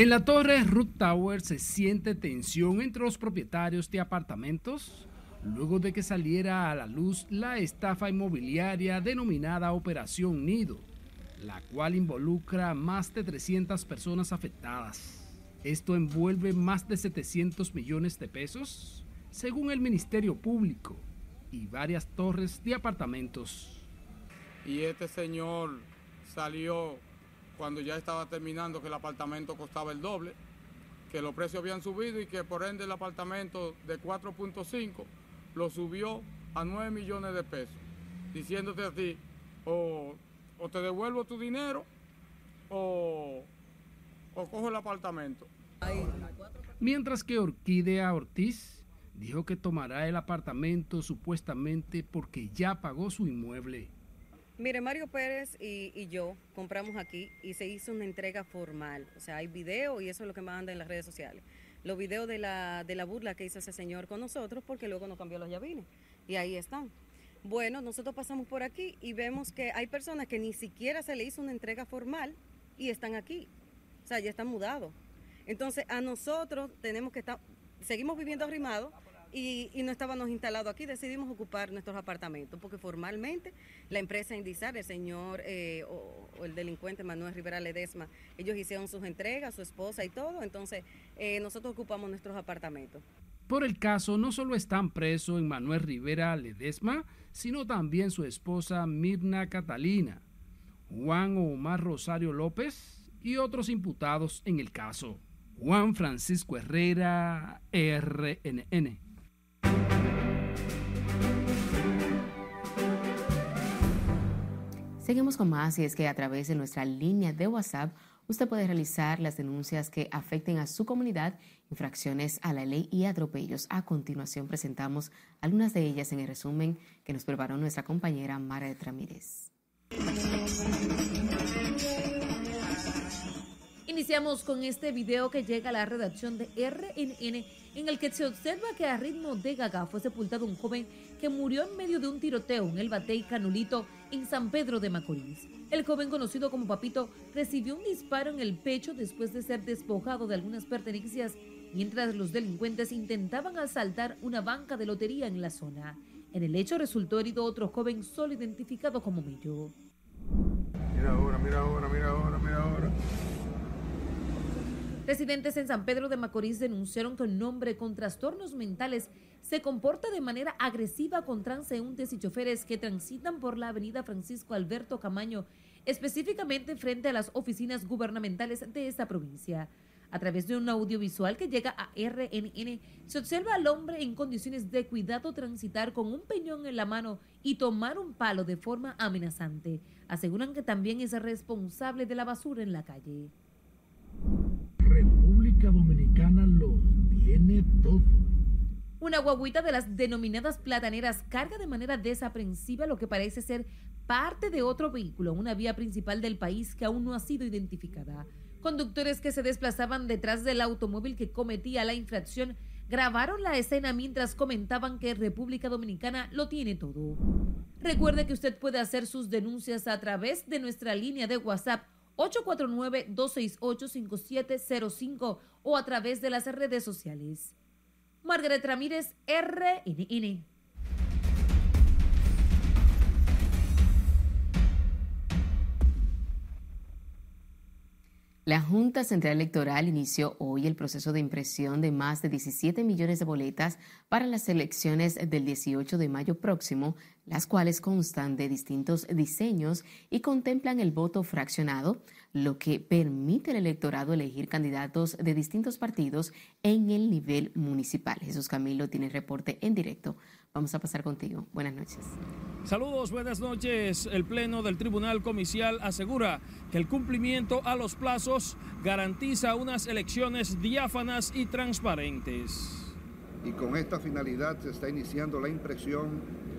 En la torre Root Tower se siente tensión entre los propietarios de apartamentos luego de que saliera a la luz la estafa inmobiliaria denominada Operación Nido, la cual involucra más de 300 personas afectadas. Esto envuelve más de 700 millones de pesos, según el Ministerio Público, y varias torres de apartamentos. Y este señor salió cuando ya estaba terminando que el apartamento costaba el doble, que los precios habían subido y que por ende el apartamento de 4.5 lo subió a 9 millones de pesos, diciéndote a ti, o, te devuelvo tu dinero o, o cojo el apartamento. Mientras que Orquídea Ortiz dijo que tomará el apartamento supuestamente porque ya pagó su inmueble. Mire, Mario Pérez y, yo compramos aquí y se hizo una entrega formal. O sea, hay video y eso es lo que manda en las redes sociales. Los videos de la, de la burla que hizo ese señor con nosotros porque luego nos cambió los llavines. Y ahí están. Bueno, nosotros pasamos por aquí y vemos que hay personas que ni siquiera se le hizo una entrega formal y están aquí. O sea, ya están mudados. Entonces, a nosotros tenemos que estar, seguimos viviendo arrimados y, no estábamos instalados aquí, decidimos ocupar nuestros apartamentos, porque formalmente la empresa Indizar, el señor eh, o, el delincuente Manuel Rivera Ledesma, ellos hicieron sus entregas, su esposa y todo, entonces eh, nosotros ocupamos nuestros apartamentos. Por el caso, no solo están presos Manuel Rivera Ledesma, sino también su esposa Mirna Catalina, Juan Omar Rosario López y otros imputados en el caso. Juan Francisco Herrera, RNN. Seguimos con más y es que a través de nuestra línea de WhatsApp usted puede realizar las denuncias que afecten a su comunidad, infracciones a la ley y atropellos. A continuación presentamos algunas de ellas en el resumen que nos preparó nuestra compañera Mara de Tramírez. Iniciamos con este video que llega a la redacción de RNN en el que se observa que a ritmo de gaga fue sepultado un joven que murió en medio de un tiroteo en el Batey Canulito en San Pedro de Macorís. El joven conocido como Papito recibió un disparo en el pecho después de ser despojado de algunas pertenencias mientras los delincuentes intentaban asaltar una banca de lotería en la zona. En el hecho resultó herido otro joven solo identificado como Mello. Mira ahora, mira ahora, mira ahora, mira ahora. Residentes en San Pedro de Macorís denunciaron que un hombre con trastornos mentales se comporta de manera agresiva con transeúntes y choferes que transitan por la avenida Francisco Alberto Camaño, específicamente frente a las oficinas gubernamentales de esta provincia. A través de un audiovisual que llega a RNN, se observa al hombre en condiciones de cuidado transitar con un peñón en la mano y tomar un palo de forma amenazante. Aseguran que también es responsable de la basura en la calle. República Dominicana lo tiene todo. Una guaguita de las denominadas plataneras carga de manera desaprensiva lo que parece ser parte de otro vehículo, una vía principal del país que aún no ha sido identificada. Conductores que se desplazaban detrás del automóvil que cometía la infracción grabaron la escena mientras comentaban que República Dominicana lo tiene todo. Recuerde que usted puede hacer sus denuncias a través de nuestra línea de WhatsApp 849-268-5705 o a través de las redes sociales. Margaret Ramírez, RNN. La Junta Central Electoral inició hoy el proceso de impresión de más de 17 millones de boletas para las elecciones del 18 de mayo próximo, las cuales constan de distintos diseños y contemplan el voto fraccionado, lo que permite al electorado elegir candidatos de distintos partidos en el nivel municipal. Jesús Camilo tiene el reporte en directo. Vamos a pasar contigo. Buenas noches. Saludos, buenas noches. El Pleno del Tribunal Comicial asegura que el cumplimiento a los plazos garantiza unas elecciones diáfanas y transparentes. Y con esta finalidad se está iniciando la impresión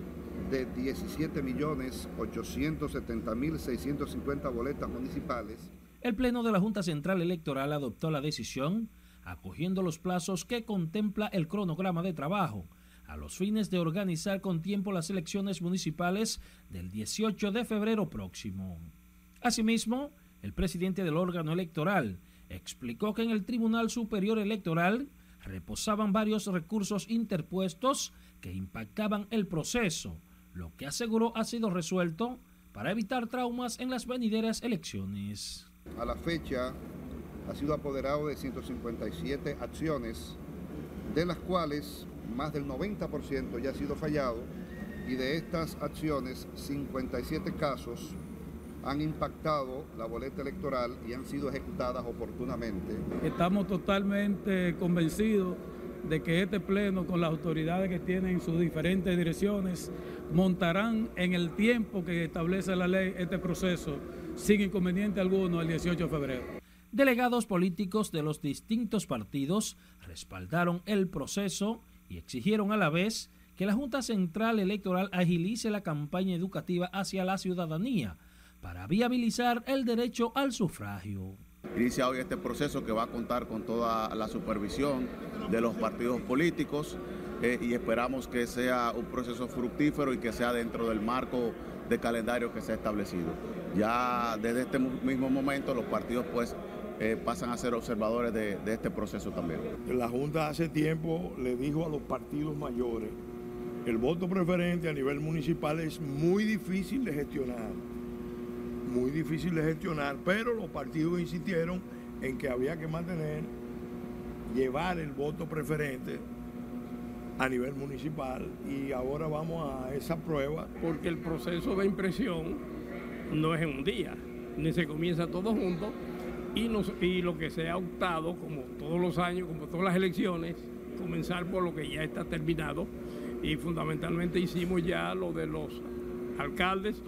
de 17.870.650 boletas municipales. El Pleno de la Junta Central Electoral adoptó la decisión acogiendo los plazos que contempla el cronograma de trabajo a los fines de organizar con tiempo las elecciones municipales del 18 de febrero próximo. Asimismo, el presidente del órgano electoral explicó que en el Tribunal Superior Electoral reposaban varios recursos interpuestos que impactaban el proceso, lo que aseguró ha sido resuelto para evitar traumas en las venideras elecciones. A la fecha ha sido apoderado de 157 acciones, de las cuales más del 90% ya ha sido fallado y de estas acciones 57 casos han impactado la boleta electoral y han sido ejecutadas oportunamente. Estamos totalmente convencidos de que este pleno con las autoridades que tienen sus diferentes direcciones montarán en el tiempo que establece la ley este proceso sin inconveniente alguno el 18 de febrero. Delegados políticos de los distintos partidos respaldaron el proceso y exigieron a la vez que la Junta Central Electoral agilice la campaña educativa hacia la ciudadanía para viabilizar el derecho al sufragio. Inicia hoy este proceso que va a contar con toda la supervisión de los partidos políticos eh, y esperamos que sea un proceso fructífero y que sea dentro del marco de calendario que se ha establecido. Ya desde este mismo momento los partidos pues eh, pasan a ser observadores de, de este proceso también. La Junta hace tiempo le dijo a los partidos mayores, el voto preferente a nivel municipal es muy difícil de gestionar, muy difícil de gestionar, pero los partidos insistieron en que había que mantener, llevar el voto preferente a nivel municipal y ahora vamos a esa prueba. Porque el proceso de impresión no es en un día, ni se comienza todo junto y, nos, y lo que se ha optado, como todos los años, como todas las elecciones, comenzar por lo que ya está terminado y fundamentalmente hicimos ya lo de los alcaldes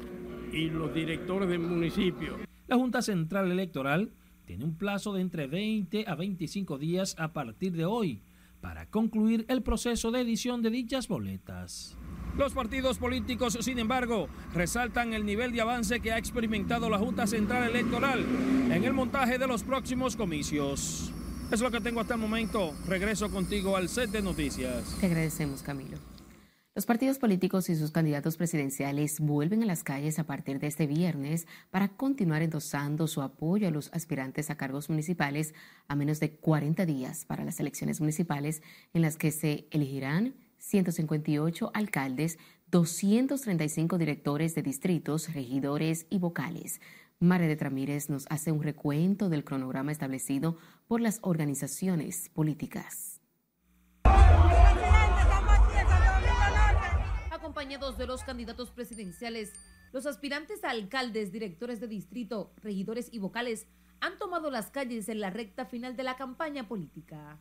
y los directores del municipio. La Junta Central Electoral tiene un plazo de entre 20 a 25 días a partir de hoy para concluir el proceso de edición de dichas boletas. Los partidos políticos, sin embargo, resaltan el nivel de avance que ha experimentado la Junta Central Electoral en el montaje de los próximos comicios. Es lo que tengo hasta el momento. Regreso contigo al set de noticias. Te agradecemos, Camilo. Los partidos políticos y sus candidatos presidenciales vuelven a las calles a partir de este viernes para continuar endosando su apoyo a los aspirantes a cargos municipales a menos de 40 días para las elecciones municipales en las que se elegirán 158 alcaldes, 235 directores de distritos, regidores y vocales. María de Ramírez nos hace un recuento del cronograma establecido por las organizaciones políticas. Acompañados de los candidatos presidenciales, los aspirantes a alcaldes, directores de distrito, regidores y vocales han tomado las calles en la recta final de la campaña política.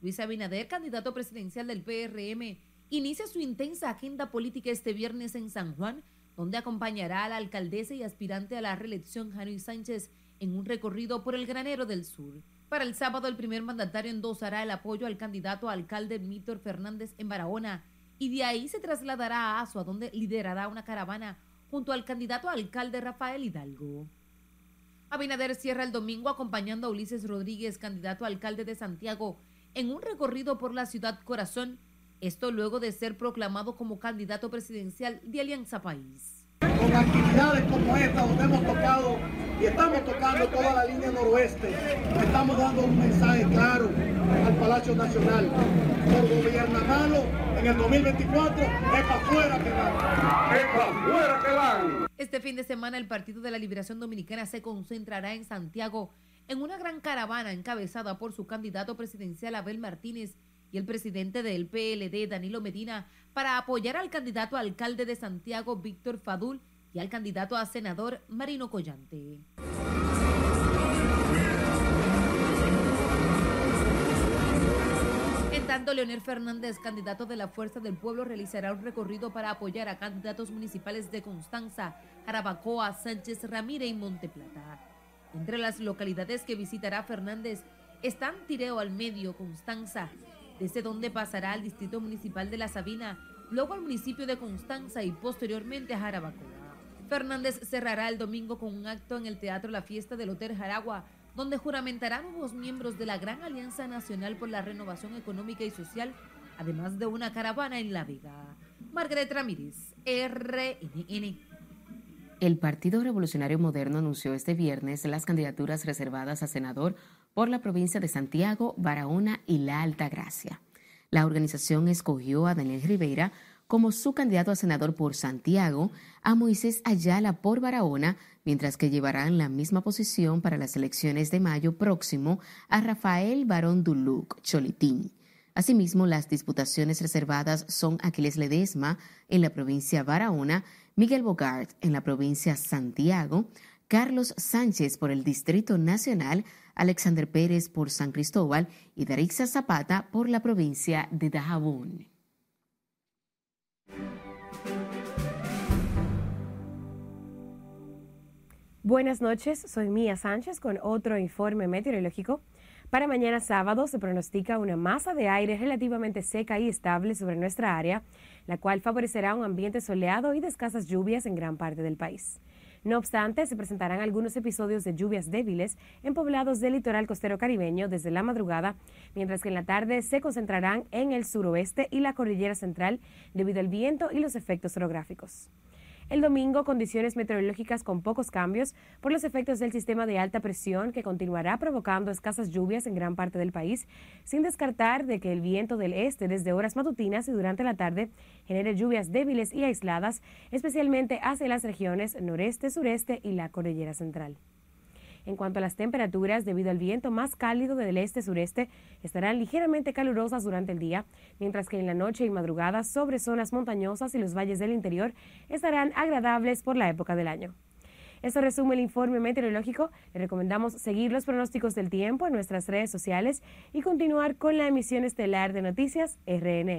Luis Abinader, candidato presidencial del PRM, inicia su intensa agenda política este viernes en San Juan, donde acompañará a la alcaldesa y aspirante a la reelección Janoy Sánchez en un recorrido por el granero del sur. Para el sábado, el primer mandatario endosará el apoyo al candidato a alcalde Mítor Fernández en Barahona y de ahí se trasladará a Asua, donde liderará una caravana junto al candidato a alcalde Rafael Hidalgo. Abinader cierra el domingo acompañando a Ulises Rodríguez, candidato a alcalde de Santiago, en un recorrido por la ciudad corazón, esto luego de ser proclamado como candidato presidencial de Alianza País con actividades como esta donde hemos tocado y estamos tocando toda la línea noroeste. Estamos dando un mensaje claro al Palacio Nacional. Por gobierna malo en el 2024 es para afuera que van. Es para afuera que van. Este fin de semana el Partido de la Liberación Dominicana se concentrará en Santiago en una gran caravana encabezada por su candidato presidencial Abel Martínez y el presidente del PLD, Danilo Medina, para apoyar al candidato a alcalde de Santiago, Víctor Fadul, y al candidato a senador, Marino Collante. En tanto, Leonel Fernández, candidato de la Fuerza del Pueblo, realizará un recorrido para apoyar a candidatos municipales de Constanza, Jarabacoa, Sánchez Ramírez y Monteplata. Entre las localidades que visitará Fernández están Tireo al Medio, Constanza, desde donde pasará al Distrito Municipal de La Sabina, luego al municipio de Constanza y posteriormente a Jarabacoa. Fernández cerrará el domingo con un acto en el Teatro La Fiesta del Hotel Jaragua, donde juramentarán nuevos miembros de la Gran Alianza Nacional por la Renovación Económica y Social, además de una caravana en La Vega. Margaret Ramírez, RNN. El Partido Revolucionario Moderno anunció este viernes las candidaturas reservadas a senador por la provincia de Santiago, Barahona y La Altagracia. La organización escogió a Daniel Rivera como su candidato a senador por Santiago, a Moisés Ayala por Barahona, mientras que llevarán la misma posición para las elecciones de mayo próximo a Rafael Barón Duluc Cholitín. Asimismo, las disputaciones reservadas son Aquiles Ledesma en la provincia Barahona, Miguel Bogart en la provincia Santiago, Carlos Sánchez por el Distrito Nacional, Alexander Pérez por San Cristóbal y Darixa Zapata por la provincia de Dajabón. Buenas noches, soy Mía Sánchez con otro informe meteorológico. Para mañana sábado se pronostica una masa de aire relativamente seca y estable sobre nuestra área, la cual favorecerá un ambiente soleado y de escasas lluvias en gran parte del país. No obstante, se presentarán algunos episodios de lluvias débiles en poblados del litoral costero caribeño desde la madrugada, mientras que en la tarde se concentrarán en el suroeste y la cordillera central debido al viento y los efectos orográficos. El domingo, condiciones meteorológicas con pocos cambios por los efectos del sistema de alta presión que continuará provocando escasas lluvias en gran parte del país, sin descartar de que el viento del este desde horas matutinas y durante la tarde genere lluvias débiles y aisladas, especialmente hacia las regiones noreste, sureste y la cordillera central. En cuanto a las temperaturas, debido al viento más cálido del este-sureste, estarán ligeramente calurosas durante el día, mientras que en la noche y madrugada sobre zonas montañosas y los valles del interior estarán agradables por la época del año. Esto resume el informe meteorológico. Le recomendamos seguir los pronósticos del tiempo en nuestras redes sociales y continuar con la emisión estelar de noticias RNN.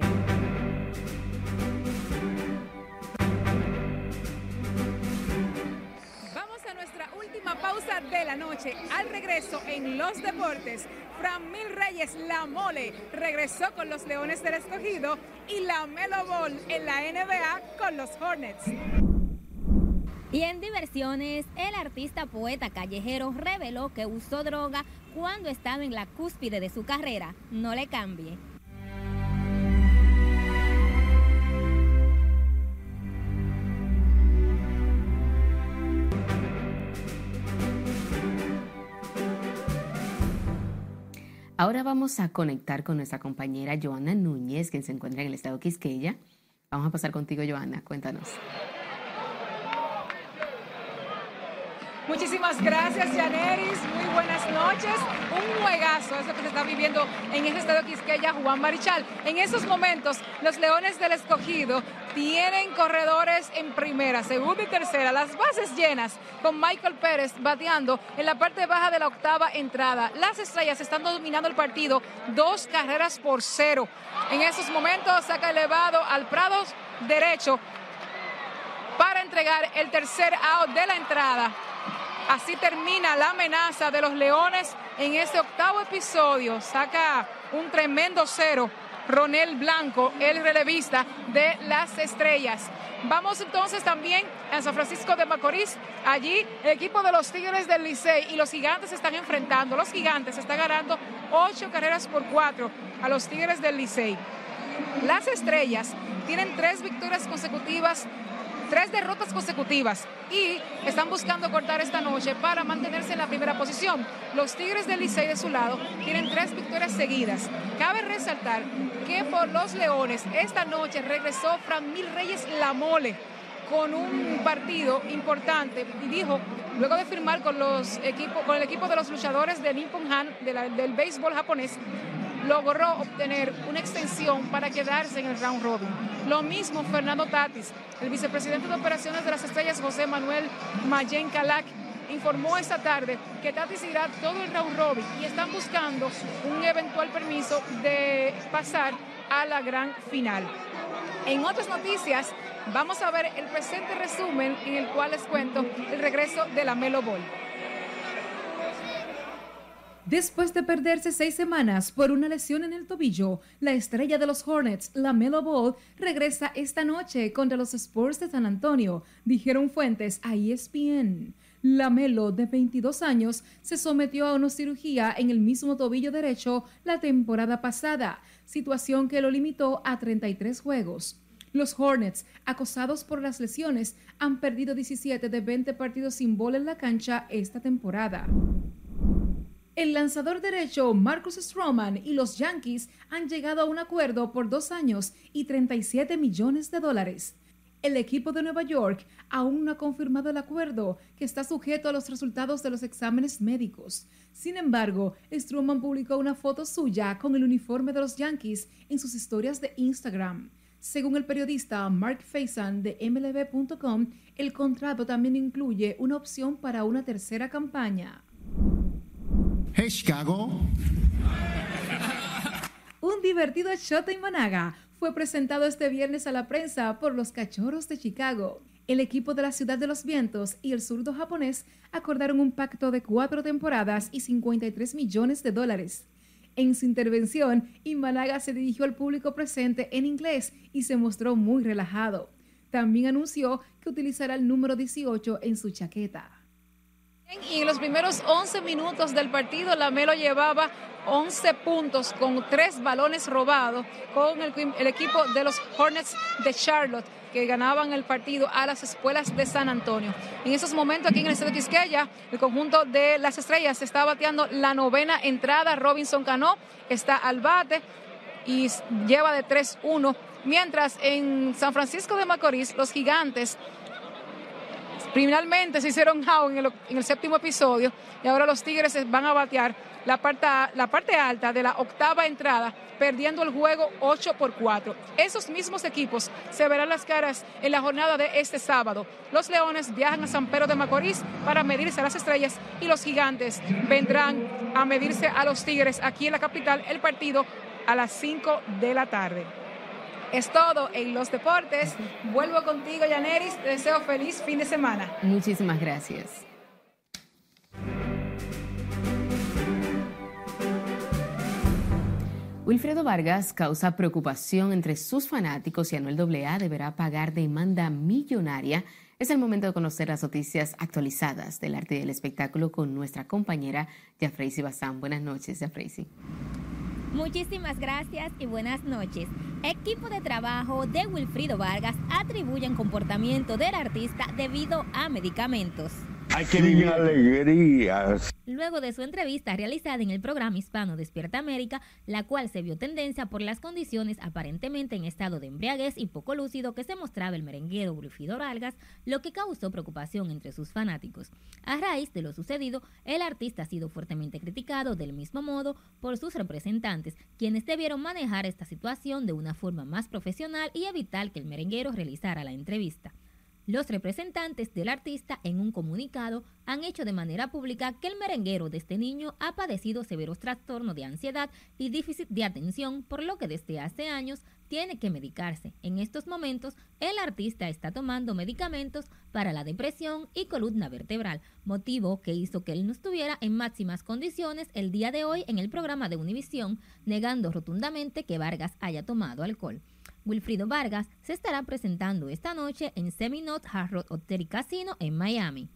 Pausa de la noche. Al regreso en los deportes, Fran Mil Reyes, la mole, regresó con los Leones del Escogido y la Melo Ball en la NBA con los Hornets. Y en diversiones, el artista poeta callejero reveló que usó droga cuando estaba en la cúspide de su carrera. No le cambie. Ahora vamos a conectar con nuestra compañera Joana Núñez, quien se encuentra en el estado Quisqueya. Vamos a pasar contigo, Joana. Cuéntanos. Muchísimas gracias, Janeris. Muy buenas noches. Un juegazo es lo que se está viviendo en este estadio Quisqueya, Juan Marichal. En estos momentos, los Leones del Escogido tienen corredores en primera, segunda y tercera, las bases llenas, con Michael Pérez bateando en la parte baja de la octava entrada. Las estrellas están dominando el partido, dos carreras por cero. En esos momentos saca elevado al Prado derecho para entregar el tercer out de la entrada. Así termina la amenaza de los Leones en ese octavo episodio. Saca un tremendo cero Ronel Blanco, el relevista de las estrellas. Vamos entonces también a San Francisco de Macorís. Allí el equipo de los Tigres del Licey y los Gigantes están enfrentando. Los Gigantes están ganando ocho carreras por cuatro a los Tigres del Licey. Las estrellas tienen tres victorias consecutivas tres derrotas consecutivas y están buscando cortar esta noche para mantenerse en la primera posición. Los Tigres del Licey de su lado tienen tres victorias seguidas. Cabe resaltar que por los Leones esta noche regresó Fran Mil Reyes La Mole con un partido importante y dijo, luego de firmar con, los con el equipo de los luchadores de Nippon Han, del béisbol japonés, logró obtener una extensión para quedarse en el round robin. Lo mismo Fernando Tatis, el vicepresidente de operaciones de las estrellas José Manuel Mayen Calac, informó esta tarde que Tatis irá todo el round robin y están buscando un eventual permiso de pasar a la gran final. En otras noticias, vamos a ver el presente resumen en el cual les cuento el regreso de la Melo Ball. Después de perderse seis semanas por una lesión en el tobillo, la estrella de los Hornets, la Melo Ball, regresa esta noche contra los Spurs de San Antonio, dijeron fuentes a ESPN. La Melo, de 22 años, se sometió a una cirugía en el mismo tobillo derecho la temporada pasada, situación que lo limitó a 33 juegos. Los Hornets, acosados por las lesiones, han perdido 17 de 20 partidos sin bola en la cancha esta temporada. El lanzador derecho Marcus Stroman y los Yankees han llegado a un acuerdo por dos años y 37 millones de dólares. El equipo de Nueva York aún no ha confirmado el acuerdo, que está sujeto a los resultados de los exámenes médicos. Sin embargo, Stroman publicó una foto suya con el uniforme de los Yankees en sus historias de Instagram. Según el periodista Mark Faison de MLB.com, el contrato también incluye una opción para una tercera campaña. Chicago. Un divertido shot en Managa fue presentado este viernes a la prensa por los Cachorros de Chicago. El equipo de la Ciudad de los Vientos y el zurdo japonés acordaron un pacto de cuatro temporadas y 53 millones de dólares. En su intervención, Imanaga se dirigió al público presente en inglés y se mostró muy relajado. También anunció que utilizará el número 18 en su chaqueta. Y en los primeros 11 minutos del partido, Lamelo llevaba 11 puntos con tres balones robados con el, equipo de los Hornets de Charlotte que ganaban el partido a las escuelas de San Antonio. En esos momentos aquí en el Estadio Quisqueya, el conjunto de las estrellas está bateando la novena entrada. Robinson Cano está al bate y lleva de 3-1. Mientras en San Francisco de Macorís, los gigantes Finalmente se hicieron out en el, en el, séptimo episodio y ahora los Tigres van a batear la parte, la parte alta de la octava entrada, perdiendo el juego 8 por 4. Esos mismos equipos se verán las caras en la jornada de este sábado. Los Leones viajan a San Pedro de Macorís para medirse a las estrellas y los Gigantes vendrán a medirse a los Tigres aquí en la capital el partido a las 5 de la tarde. Es todo en los deportes. Vuelvo contigo, Yaneris. Te deseo feliz fin de semana. Muchísimas gracias. Wilfredo Vargas causa preocupación entre sus fanáticos y Anuel AA deberá pagar demanda millonaria. Es el momento de conocer las noticias actualizadas del arte y del espectáculo con nuestra compañera Jafreisi Bazán. Buenas noches, Jafreisi. Muchísimas gracias y buenas noches. Equipo de trabajo de Wilfrido Vargas atribuyen comportamiento del artista debido a medicamentos. ¡Ay, qué alegrías! Luego de su entrevista realizada en el programa hispano Despierta América, la cual se vio tendencia por las condiciones aparentemente en estado de embriaguez y poco lúcido que se mostraba el merenguero Wilfrido Vargas, lo que causó preocupación entre sus fanáticos. A raíz de lo sucedido, el artista ha sido fuertemente criticado del mismo modo por sus representantes, quienes debieron manejar esta situación de una forma más profesional y evitar que el merenguero realizara la entrevista. Los representantes del artista en un comunicado han hecho de manera pública que el merenguero de este niño ha padecido severos trastornos de ansiedad y déficit de atención, por lo que desde hace años tiene que medicarse. En estos momentos, el artista está tomando medicamentos para la depresión y columna vertebral, motivo que hizo que él no estuviera en máximas condiciones el día de hoy en el programa de Univisión, negando rotundamente que Vargas haya tomado alcohol. Wilfrido Vargas se estará presentando esta noche en Seminole Hard Rock Hotel y Casino en Miami.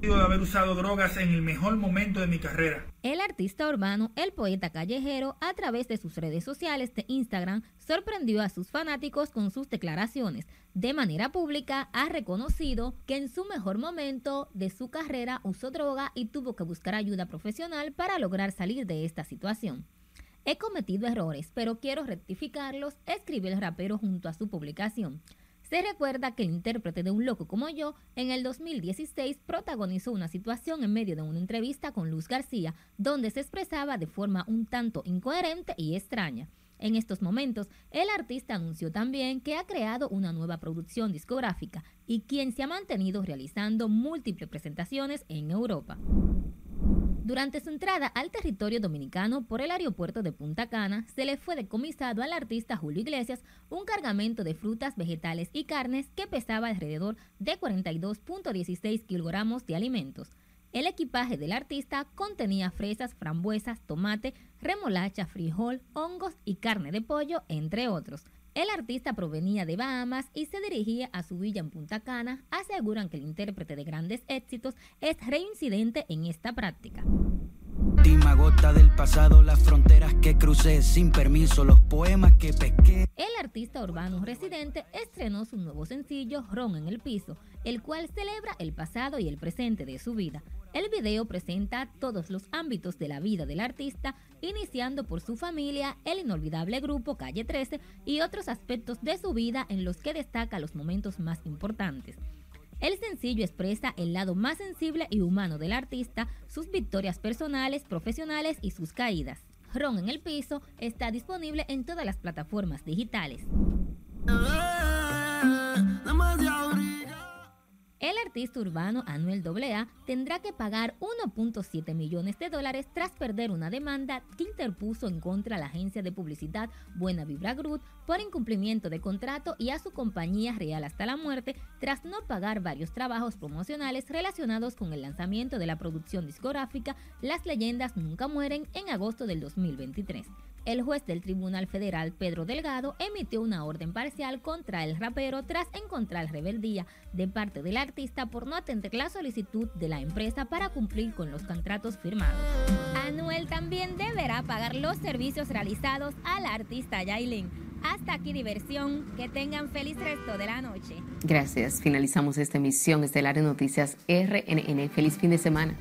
de haber usado drogas en el mejor momento de mi carrera. El artista urbano, el poeta callejero, a través de sus redes sociales de Instagram, sorprendió a sus fanáticos con sus declaraciones. De manera pública, ha reconocido que en su mejor momento de su carrera usó droga y tuvo que buscar ayuda profesional para lograr salir de esta situación. He cometido errores, pero quiero rectificarlos, escribió el rapero junto a su publicación. Se recuerda que el intérprete de Un Loco como yo, en el 2016 protagonizó una situación en medio de una entrevista con Luz García, donde se expresaba de forma un tanto incoherente y extraña. En estos momentos, el artista anunció también que ha creado una nueva producción discográfica y quien se ha mantenido realizando múltiples presentaciones en Europa. Durante su entrada al territorio dominicano por el aeropuerto de Punta Cana, se le fue decomisado al artista Julio Iglesias un cargamento de frutas, vegetales y carnes que pesaba alrededor de 42.16 kilogramos de alimentos. El equipaje del artista contenía fresas, frambuesas, tomate, remolacha, frijol, hongos y carne de pollo, entre otros. El artista provenía de Bahamas y se dirigía a su villa en Punta Cana. Aseguran que el intérprete de grandes éxitos es reincidente en esta práctica. Última gota del pasado, las fronteras que crucé sin permiso, los poemas que pesqué. El artista urbano residente estrenó su nuevo sencillo Ron en el piso, el cual celebra el pasado y el presente de su vida. El video presenta todos los ámbitos de la vida del artista, iniciando por su familia, el inolvidable grupo Calle 13 y otros aspectos de su vida en los que destaca los momentos más importantes. El sencillo expresa el lado más sensible y humano del artista, sus victorias personales, profesionales y sus caídas. Ron en el piso está disponible en todas las plataformas digitales. El artista urbano Anuel AA tendrá que pagar 1.7 millones de dólares tras perder una demanda que interpuso en contra a la agencia de publicidad Buena Vibra Group por incumplimiento de contrato y a su compañía Real hasta la muerte tras no pagar varios trabajos promocionales relacionados con el lanzamiento de la producción discográfica Las leyendas nunca mueren en agosto del 2023 el juez del Tribunal Federal, Pedro Delgado, emitió una orden parcial contra el rapero tras encontrar rebeldía de parte del artista por no atender la solicitud de la empresa para cumplir con los contratos firmados. Anuel también deberá pagar los servicios realizados al artista Yailin. Hasta aquí diversión, que tengan feliz resto de la noche. Gracias, finalizamos esta emisión estelar de Noticias RNN. Feliz fin de semana.